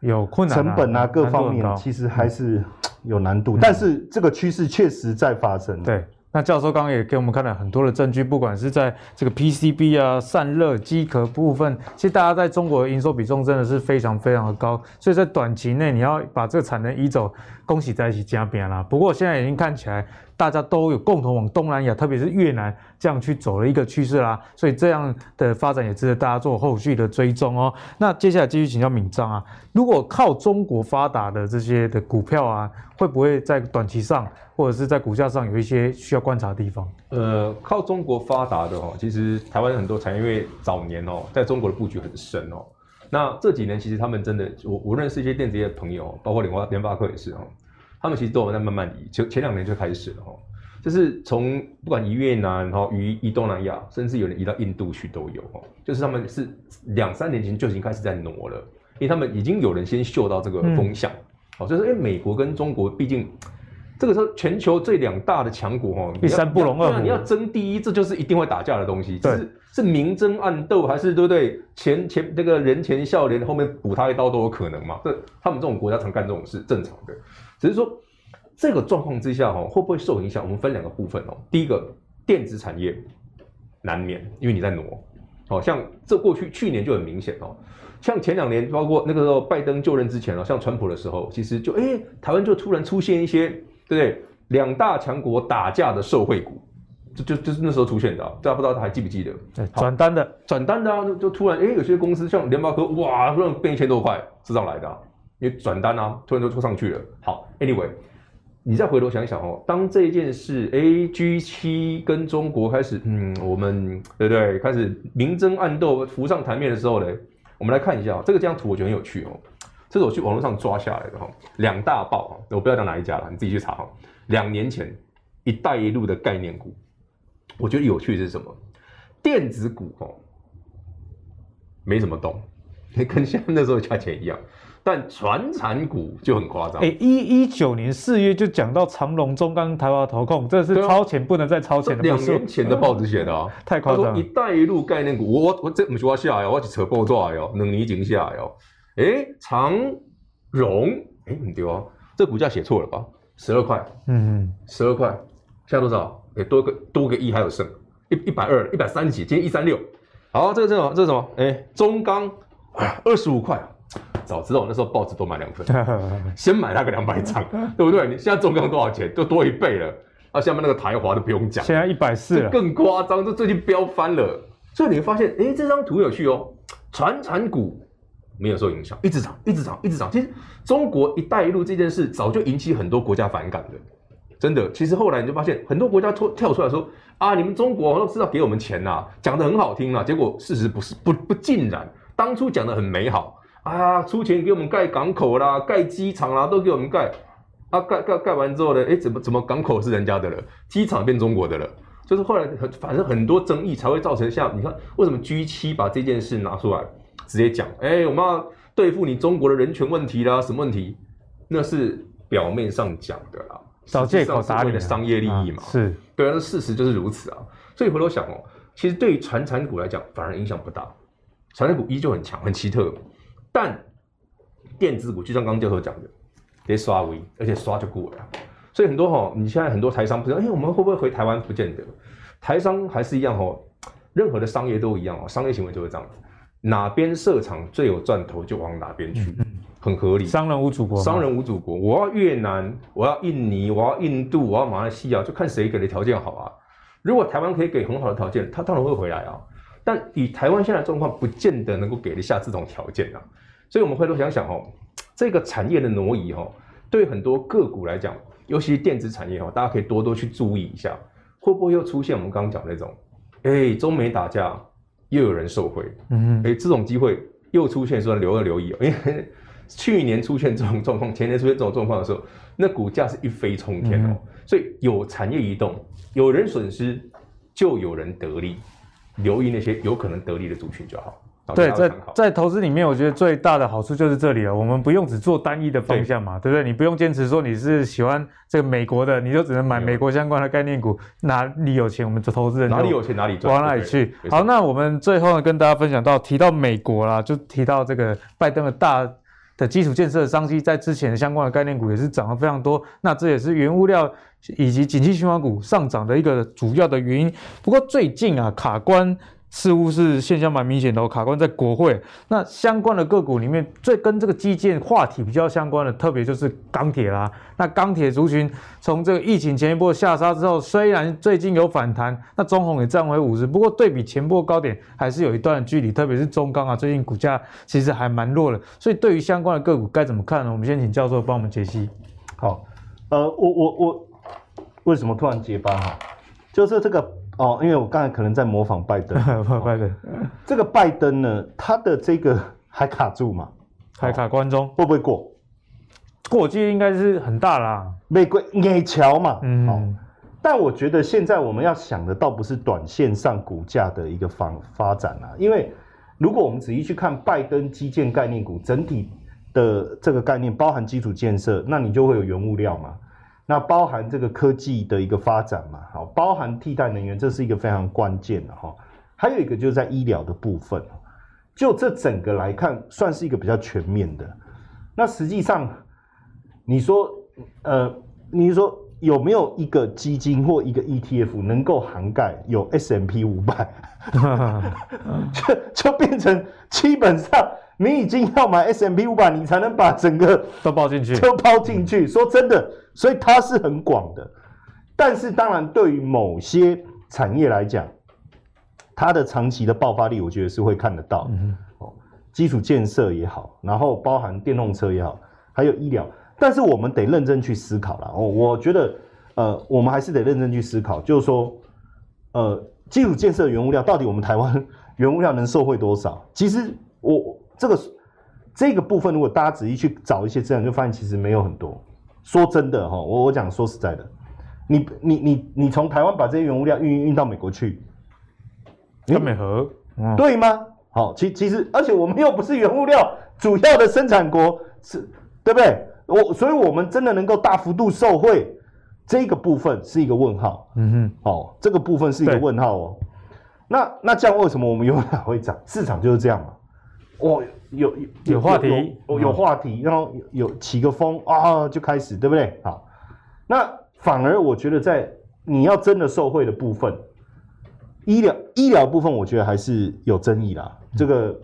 Speaker 1: 有困难、啊，
Speaker 2: 成本啊，各方面其实还是有难度，嗯、但是这个趋势确实在发生。
Speaker 1: 对，那教授刚刚也给我们看了很多的证据，不管是在这个 PCB 啊、散热、机壳部分，其实大家在中国的营收比重真的是非常非常的高，所以在短期内你要把这个产能移走，恭喜在一起加边啦。不过现在已经看起来。大家都有共同往东南亚，特别是越南这样去走了一个趋势啦，所以这样的发展也值得大家做后续的追踪哦。那接下来继续请教闵漳啊，如果靠中国发达的这些的股票啊，会不会在短期上或者是在股价上有一些需要观察的地方？
Speaker 3: 呃，靠中国发达的哦，其实台湾很多产业因为早年哦，在中国的布局很深哦。那这几年其实他们真的，我我认识一些电子业的朋友，包括联发联发科也是哦。他们其实都有在慢慢移，就前两年就开始了哈，就是从不管移越南，然后移移东南亚，甚至有人移到印度去都有哈，就是他们是两三年前就已经开始在挪了，因为他们已经有人先嗅到这个风向，好、嗯，就是因为美国跟中国毕竟这个时候全球最两大的强国哦，
Speaker 1: 第三不容二虎，
Speaker 3: 你要争第一，这就是一定会打架的东西。
Speaker 1: 对，
Speaker 3: 是是明争暗斗，还是对不对？前前那个人前笑脸，后面补他一刀都有可能嘛？这他们这种国家常干这种事，正常的。只是说这个状况之下哈，会不会受影响？我们分两个部分哦。第一个，电子产业难免，因为你在挪。哦像这过去去年就很明显哦。像前两年，包括那个时候拜登就任之前哦，像川普的时候，其实就哎，台湾就突然出现一些，对不对？两大强国打架的受惠股，就就就是那时候出现的，大家不知道他还记不记得？
Speaker 1: 转单的，
Speaker 3: 转单的啊，就突然哎，有些公司像联发科，哇，突然变一千多块，是这样来的，因为转单啊，突然就冲上去了。好，Anyway，你再回头想一想哦，当这件事 AG7 跟中国开始，嗯，我们对不对？开始明争暗斗浮上台面的时候呢？我们来看一下这个这张图，我觉得很有趣哦。这是我去网络上抓下来的哈，两大报啊，我不要讲哪一家了，你自己去查哈。两年前，一带一路的概念股，我觉得有趣的是什么？电子股哦，没怎么动，跟像那时候价钱一样。但传产股就很夸张。
Speaker 1: 哎，一一九年四月就讲到长荣、中钢、台华投控，这是超前不能再超前的。
Speaker 3: 两年前的报纸写的啊，
Speaker 1: 太夸张。
Speaker 3: 一带一路概念股，我我这不说下呀，我去扯报纸哦，两年前下哦。哎，长荣，哎，很丢啊，这股价写错了吧？十二块，嗯嗯，十二块，现在多少？哎，多个多个亿还有剩，一一百二，一百三十几，今天一三六。好，这个这个这是什么？哎，中钢，二十五块。早知道我那时候报纸多买两份，先买那个两百张，对不对？你现在中钢多少钱？就多一倍了。啊，下面那个台华都不用讲，
Speaker 1: 现在一百四，
Speaker 3: 更夸张，这最近飙翻了。所以你会发现，哎，这张图有趣哦。传产股没有受影响，一直涨，一直涨，一直涨。其实中国“一带一路”这件事早就引起很多国家反感了，真的。其实后来你就发现，很多国家突跳出来说：“啊，你们中国都知道给我们钱呐，讲的很好听啊。”结果事实不是，不不尽然。当初讲的很美好。啊，出钱给我们盖港口啦，盖机场啦，都给我们盖。啊，盖盖盖完之后呢，哎，怎么怎么港口是人家的了，机场变中国的了？就是后来很反正很多争议才会造成像你看，为什么 G 七把这件事拿出来直接讲？哎，我们要对付你中国的人权问题啦，什么问题？那是表面上讲的啦，
Speaker 1: 找借口打你
Speaker 3: 的商业利益嘛。啊、是对啊，那事实就是如此啊。所以回头想哦，其实对于传产股来讲，反而影响不大，传产股依旧很强，很奇特。但电子股就像刚刚教授讲的，得刷微，而且刷就过了。所以很多哈，你现在很多台商不知道，哎，我们会不会回台湾？不见得，台商还是一样哈。任何的商业都一样哦，商业行为就是这样子，哪边设厂最有赚头就往哪边去，很合理。
Speaker 1: 商人无祖国，
Speaker 3: 商人无祖国。我要越南，我要印尼，我要印度，我要马来西亚，就看谁给的条件好啊。如果台湾可以给很好的条件，他当然会回来啊。但以台湾现在的状况，不见得能够给得下这种条件啊。所以，我们回头想想哦，这个产业的挪移哈，对很多个股来讲，尤其是电子产业哈，大家可以多多去注意一下，会不会又出现我们刚刚讲那种，哎，中美打架又有人受贿，嗯，哎，这种机会又出现，说留要留意哦，因为 去年出现这种 状况，前年出现这种状况的时候，那股价是一飞冲天哦，所以有产业移动，有人损失，就有人得利，留意那些有可能得利的族群就好。
Speaker 1: 对，在在投资里面，我觉得最大的好处就是这里了。我们不用只做单一的方向嘛，对，对不对？你不用坚持说你是喜欢这个美国的，你就只能买美国相关的概念股。哪里有钱，我们就投资人
Speaker 3: 哪里有钱哪里赚，
Speaker 1: 往哪里去。好，那我们最后呢，跟大家分享到提到美国啦，就提到这个拜登的大的基础建设的商机，在之前的相关的概念股也是涨了非常多。那这也是原物料以及景气循环股上涨的一个主要的原因。不过最近啊，卡关。似乎是现象蛮明显的哦，卡关在国会。那相关的个股里面，最跟这个基建话题比较相关的，特别就是钢铁啦。那钢铁族群从这个疫情前一波下杀之后，虽然最近有反弹，那中红也站回五十，不过对比前波高点还是有一段距离。特别是中钢啊，最近股价其实还蛮弱的。所以对于相关的个股该怎么看呢？我们先请教授帮我们解析。
Speaker 2: 好，呃，我我我为什么突然结巴哈？就是这个。哦，因为我刚才可能在模仿拜登，
Speaker 1: 拜登，
Speaker 2: 这个拜登呢，他的这个还卡住嘛，
Speaker 1: 还卡关中，
Speaker 2: 会不会过？
Speaker 1: 过机应该是很大啦，
Speaker 2: 美国矮桥嘛，嗯、哦，但我觉得现在我们要想的倒不是短线上股价的一个发发展啊，因为如果我们仔细去看拜登基建概念股整体的这个概念，包含基础建设，那你就会有原物料嘛。那包含这个科技的一个发展嘛，好，包含替代能源，这是一个非常关键的哈。还有一个就是在医疗的部分，就这整个来看，算是一个比较全面的。那实际上，你说，呃，你说有没有一个基金或一个 ETF 能够涵盖有 S M P 五百，就就变成基本上你已经要买 S M P 五百，你才能把整个
Speaker 1: 都包进去，
Speaker 2: 都包进去。说真的，所以它是很广的。但是当然，对于某些产业来讲，它的长期的爆发力，我觉得是会看得到。嗯、哦，基础建设也好，然后包含电动车也好，还有医疗，但是我们得认真去思考了。哦，我觉得，呃，我们还是得认真去思考，就是说，呃，基础建设原物料到底我们台湾 原物料能受惠多少？其实我这个这个部分，如果大家仔细去找一些资料，就发现其实没有很多。说真的哈，我我讲说实在的，你你你你从台湾把这些原物料运运到美国去。
Speaker 1: 跟美和，
Speaker 2: 嗯、对吗？好，其其实，而且我们又不是原物料主要的生产国，是，对不对？我，所以我们真的能够大幅度受惠，这个部分是一个问号。嗯哼，哦，这个部分是一个问号哦。那那这样为什么我们原物料会涨？市场就是这样嘛。哦，有有
Speaker 1: 有话题，
Speaker 2: 有，有话题，然后有起个风啊，就开始，对不对？好，那反而我觉得在你要真的受惠的部分。医疗医疗部分，我觉得还是有争议啦。这个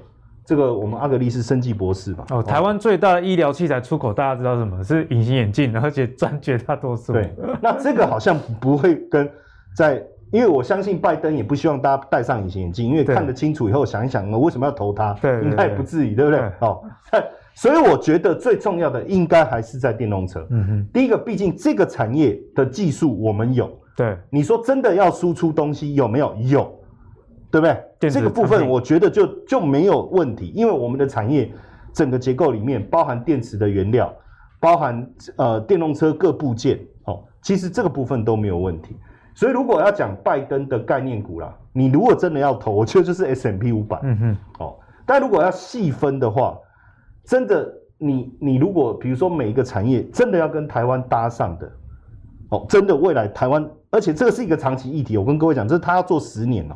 Speaker 2: 这个，我们阿格力是生技博士吧？
Speaker 1: 哦，台湾最大的医疗器材出口，大家知道什么？是隐形眼镜，而且占绝大多数。
Speaker 2: 对，那这个好像不会跟在，因为我相信拜登也不希望大家戴上隐形眼镜，因为看得清楚以后想一想，我为什么要投他？对，应该也不至于，对不对？哦，所以我觉得最重要的应该还是在电动车。嗯哼，第一个，毕竟这个产业的技术我们有。
Speaker 1: 对，
Speaker 2: 你说真的要输出东西有没有？有，对不对？这个部分我觉得就就没有问题，因为我们的产业整个结构里面包含电池的原料，包含呃电动车各部件，哦，其实这个部分都没有问题。所以如果要讲拜登的概念股啦，你如果真的要投，我觉得就是 S M P 五百，嗯哼，哦，但如果要细分的话，真的你你如果比如说每一个产业真的要跟台湾搭上的，哦，真的未来台湾。而且这个是一个长期议题，我跟各位讲，这是他要做十年哦。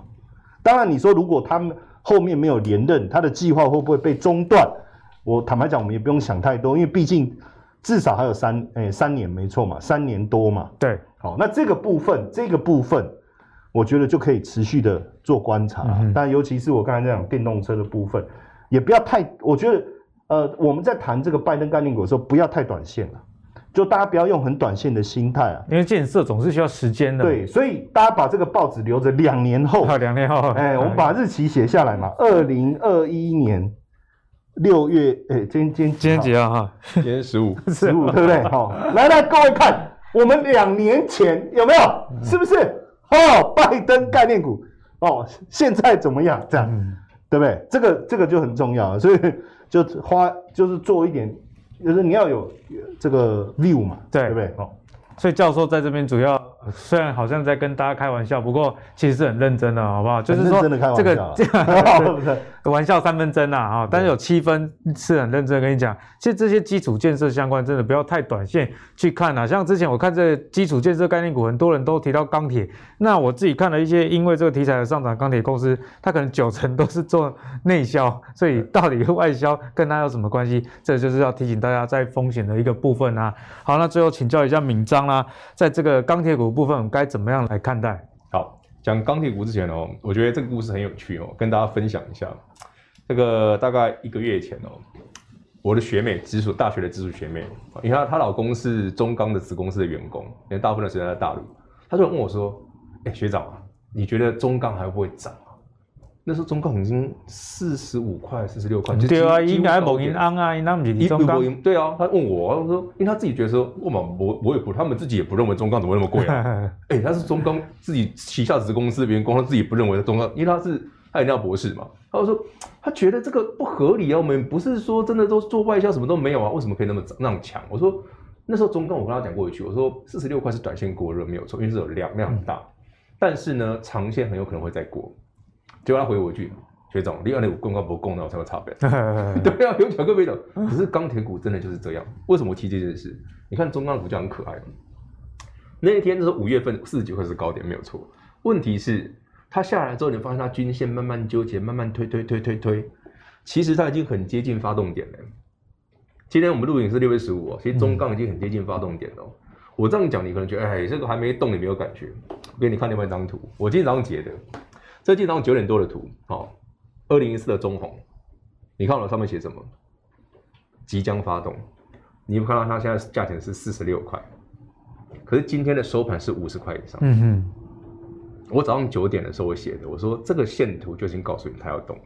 Speaker 2: 当然，你说如果他们后面没有连任，他的计划会不会被中断？我坦白讲，我们也不用想太多，因为毕竟至少还有三诶、欸、三年，没错嘛，三年多嘛。
Speaker 1: 对，
Speaker 2: 好，那这个部分，这个部分，我觉得就可以持续的做观察。嗯、但尤其是我刚才在讲电动车的部分，也不要太，我觉得呃，我们在谈这个拜登概念股的时候，不要太短线了。就大家不要用很短线的心态啊，
Speaker 1: 因为建设总是需要时间的。
Speaker 2: 对，所以大家把这个报纸留着，两年后，
Speaker 1: 两年后，
Speaker 2: 哎，我们把日期写下来嘛，二零二一年六月，哎，今天
Speaker 1: 今天几号哈？
Speaker 3: 今天十五，
Speaker 2: 十五，对不对？好，来来，各位看，我们两年前有没有？是不是？哦，拜登概念股，哦，现在怎么样？这样，对不对？这个这个就很重要，所以就花就是做一点。就是你要有这个 view 嘛，对，对不对？哦，
Speaker 1: 所以教授在这边主要。虽然好像在跟大家开玩笑，不过其实是很认真的，好不好？就是说这个 这个 玩笑三分真呐，哈，但是有七分是很认真跟你讲。其实这些基础建设相关，真的不要太短线去看呐。像之前我看这基础建设概念股，很多人都提到钢铁，那我自己看了一些，因为这个题材的上涨，钢铁公司它可能九成都是做内销，所以到底外销跟它有什么关系？这就是要提醒大家在风险的一个部分啊。好，那最后请教一下敏章啦，在这个钢铁股。部分该怎么样来看待？
Speaker 3: 好，讲钢铁股之前哦，我觉得这个故事很有趣哦，跟大家分享一下。这个大概一个月前哦，我的学妹，直属大学的直属学妹，你看她老公是中钢的子公司的员工，因为大部分的时间在大陆，她就问我说：“哎，学长，你觉得中钢还会不会涨？”那时候中钢已经四十五块、四十六块，
Speaker 1: 对啊，应该某银安啊，那不是中钢。
Speaker 3: 对啊，他问我，他说，因为他自己觉得说，我嘛，我我也不，他们自己也不认为中钢怎么会那么贵啊？哎、欸，他是中钢自己旗下子公司的员工，他自己不认为中钢，因为他是他一定要博士嘛。他就说，他觉得这个不合理啊，我们不是说真的都做外销什么都没有啊，为什么可以那么那么强？我说那时候中钢，我跟他讲过一句，我说四十六块是短线过热没有错，因为是有量量很大，嗯、但是呢，长线很有可能会再过。结果他回我一句。学长，你按那个公告不公，那我才会差别。对啊，有巧克力的。可是钢铁股真的就是这样。为什么我提这件事？你看中钢股价很可爱，那一天就是五月份四十九块是高点没有错。问题是它下来之后，你发现它均线慢慢纠结，慢慢推推推推推，其实它已经很接近发动点了。今天我们录影是六月十五哦，其实中钢已经很接近发动点了。嗯、我这样讲，你可能觉得哎，这个还没动，你没有感觉。我给你看另外一张图，我今天早上截的，这今天早上九点多的图，好，二零一四的中红，你看我上面写什么？即将发动。你有没有看到它现在价钱是四十六块，可是今天的收盘是五十块以上。嗯哼，我早上九点的时候我写的，我说这个线图就已经告诉你它要动了。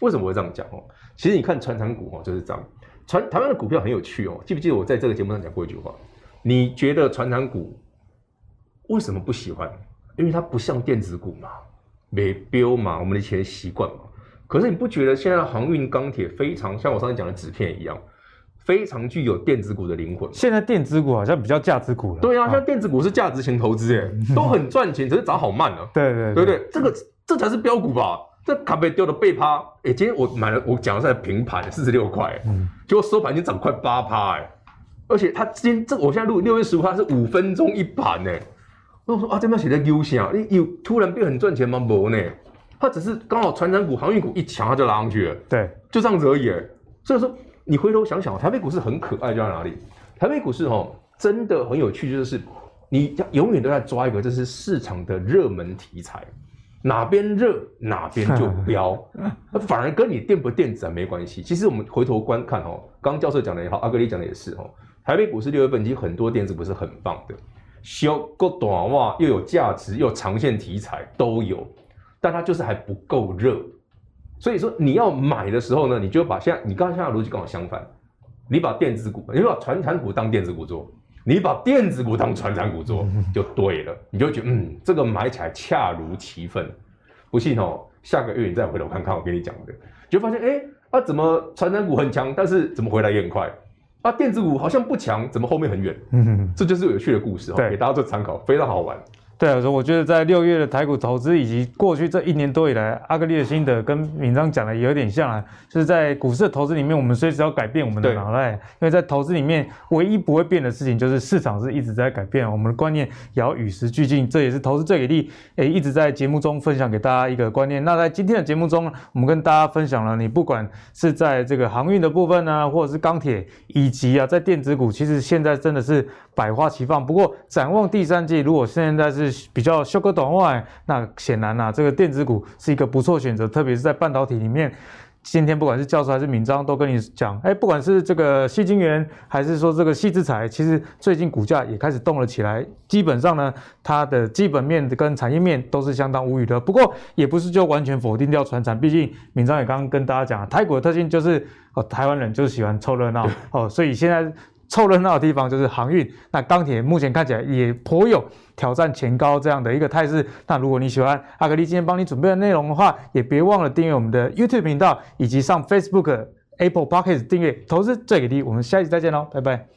Speaker 3: 为什么我会这样讲哦？其实你看传产股哦，就是这样。传台湾的股票很有趣哦，记不记得我在这个节目上讲过一句话？你觉得传产股为什么不喜欢？因为它不像电子股嘛，没标嘛，我们的以前习惯嘛。可是你不觉得现在的航运、钢铁非常像我上次讲的纸片一样？非常具有电子股的灵魂。
Speaker 1: 现在电子股好像比较价值股了。
Speaker 3: 对啊，现在电子股是价值型投资，哎，都很赚钱，只是涨好慢啊。
Speaker 1: 对对
Speaker 3: 对对，这个这才是标股吧？这卡贝丢的背趴，哎，今天我买了，我讲的是平盘四十六块，嗯，结果收盘已经涨快八趴，哎，而且它今天这个，我现在录六月十五它是五分钟一盘，哎，我说啊，这边写的优先，你有突然变很赚钱吗？没呢，它只是刚好传产股、航运股一强，它就拉上去了，
Speaker 1: 对，
Speaker 3: 就这样子而已，所以说。你回头想想，台北股市很可爱，就在哪里？台北股市哦，真的很有趣，就是你永远都在抓一个，这是市场的热门题材，哪边热哪边就飙，反而跟你电不电子没关系。其实我们回头观看哦，刚刚教授讲的也好，阿格力讲的也是哦，台北股市六月份其实很多电子股是很棒的，小够短袜又有价值又有长线题材都有，但它就是还不够热。所以说你要买的时候呢，你就把现在你刚刚现在逻辑刚好相反，你把电子股，你把传产股当电子股做，你把电子股当传产股做就对了，你就觉得嗯，这个买起来恰如其分。不信哦，下个月你再回头看看我跟你讲的，就发现哎，啊怎么传产股很强，但是怎么回来也很快，啊电子股好像不强，怎么后面很远？嗯，这就是有趣的故事哦，给大家做参考，非常好玩。
Speaker 1: 对我觉得在六月的台股投资以及过去这一年多以来，阿格力的心得跟敏章讲的也有点像啊，就是在股市的投资里面，我们随时要改变我们的脑袋，因为在投资里面唯一不会变的事情就是市场是一直在改变，我们的观念也要与时俱进，这也是投资最给力诶，一直在节目中分享给大家一个观念。那在今天的节目中，我们跟大家分享了，你不管是在这个航运的部分呢、啊，或者是钢铁，以及啊在电子股，其实现在真的是百花齐放。不过展望第三季，如果现在是比较修个短外，那显然呐、啊，这个电子股是一个不错选择，特别是在半导体里面。今天不管是教授还是敏章都跟你讲，哎，不管是这个矽晶圆，还是说这个矽智财，其实最近股价也开始动了起来。基本上呢，它的基本面跟产业面都是相当无语的。不过也不是就完全否定掉传产，毕竟敏章也刚刚跟大家讲，台股的特性就是哦，台湾人就是喜欢凑热闹哦，所以现在。凑热闹的地方就是航运，那钢铁目前看起来也颇有挑战前高这样的一个态势。那如果你喜欢阿格力今天帮你准备的内容的话，也别忘了订阅我们的 YouTube 频道，以及上 Facebook、Apple p o c k e t 订阅。投资最给力，我们下一期再见喽，拜拜。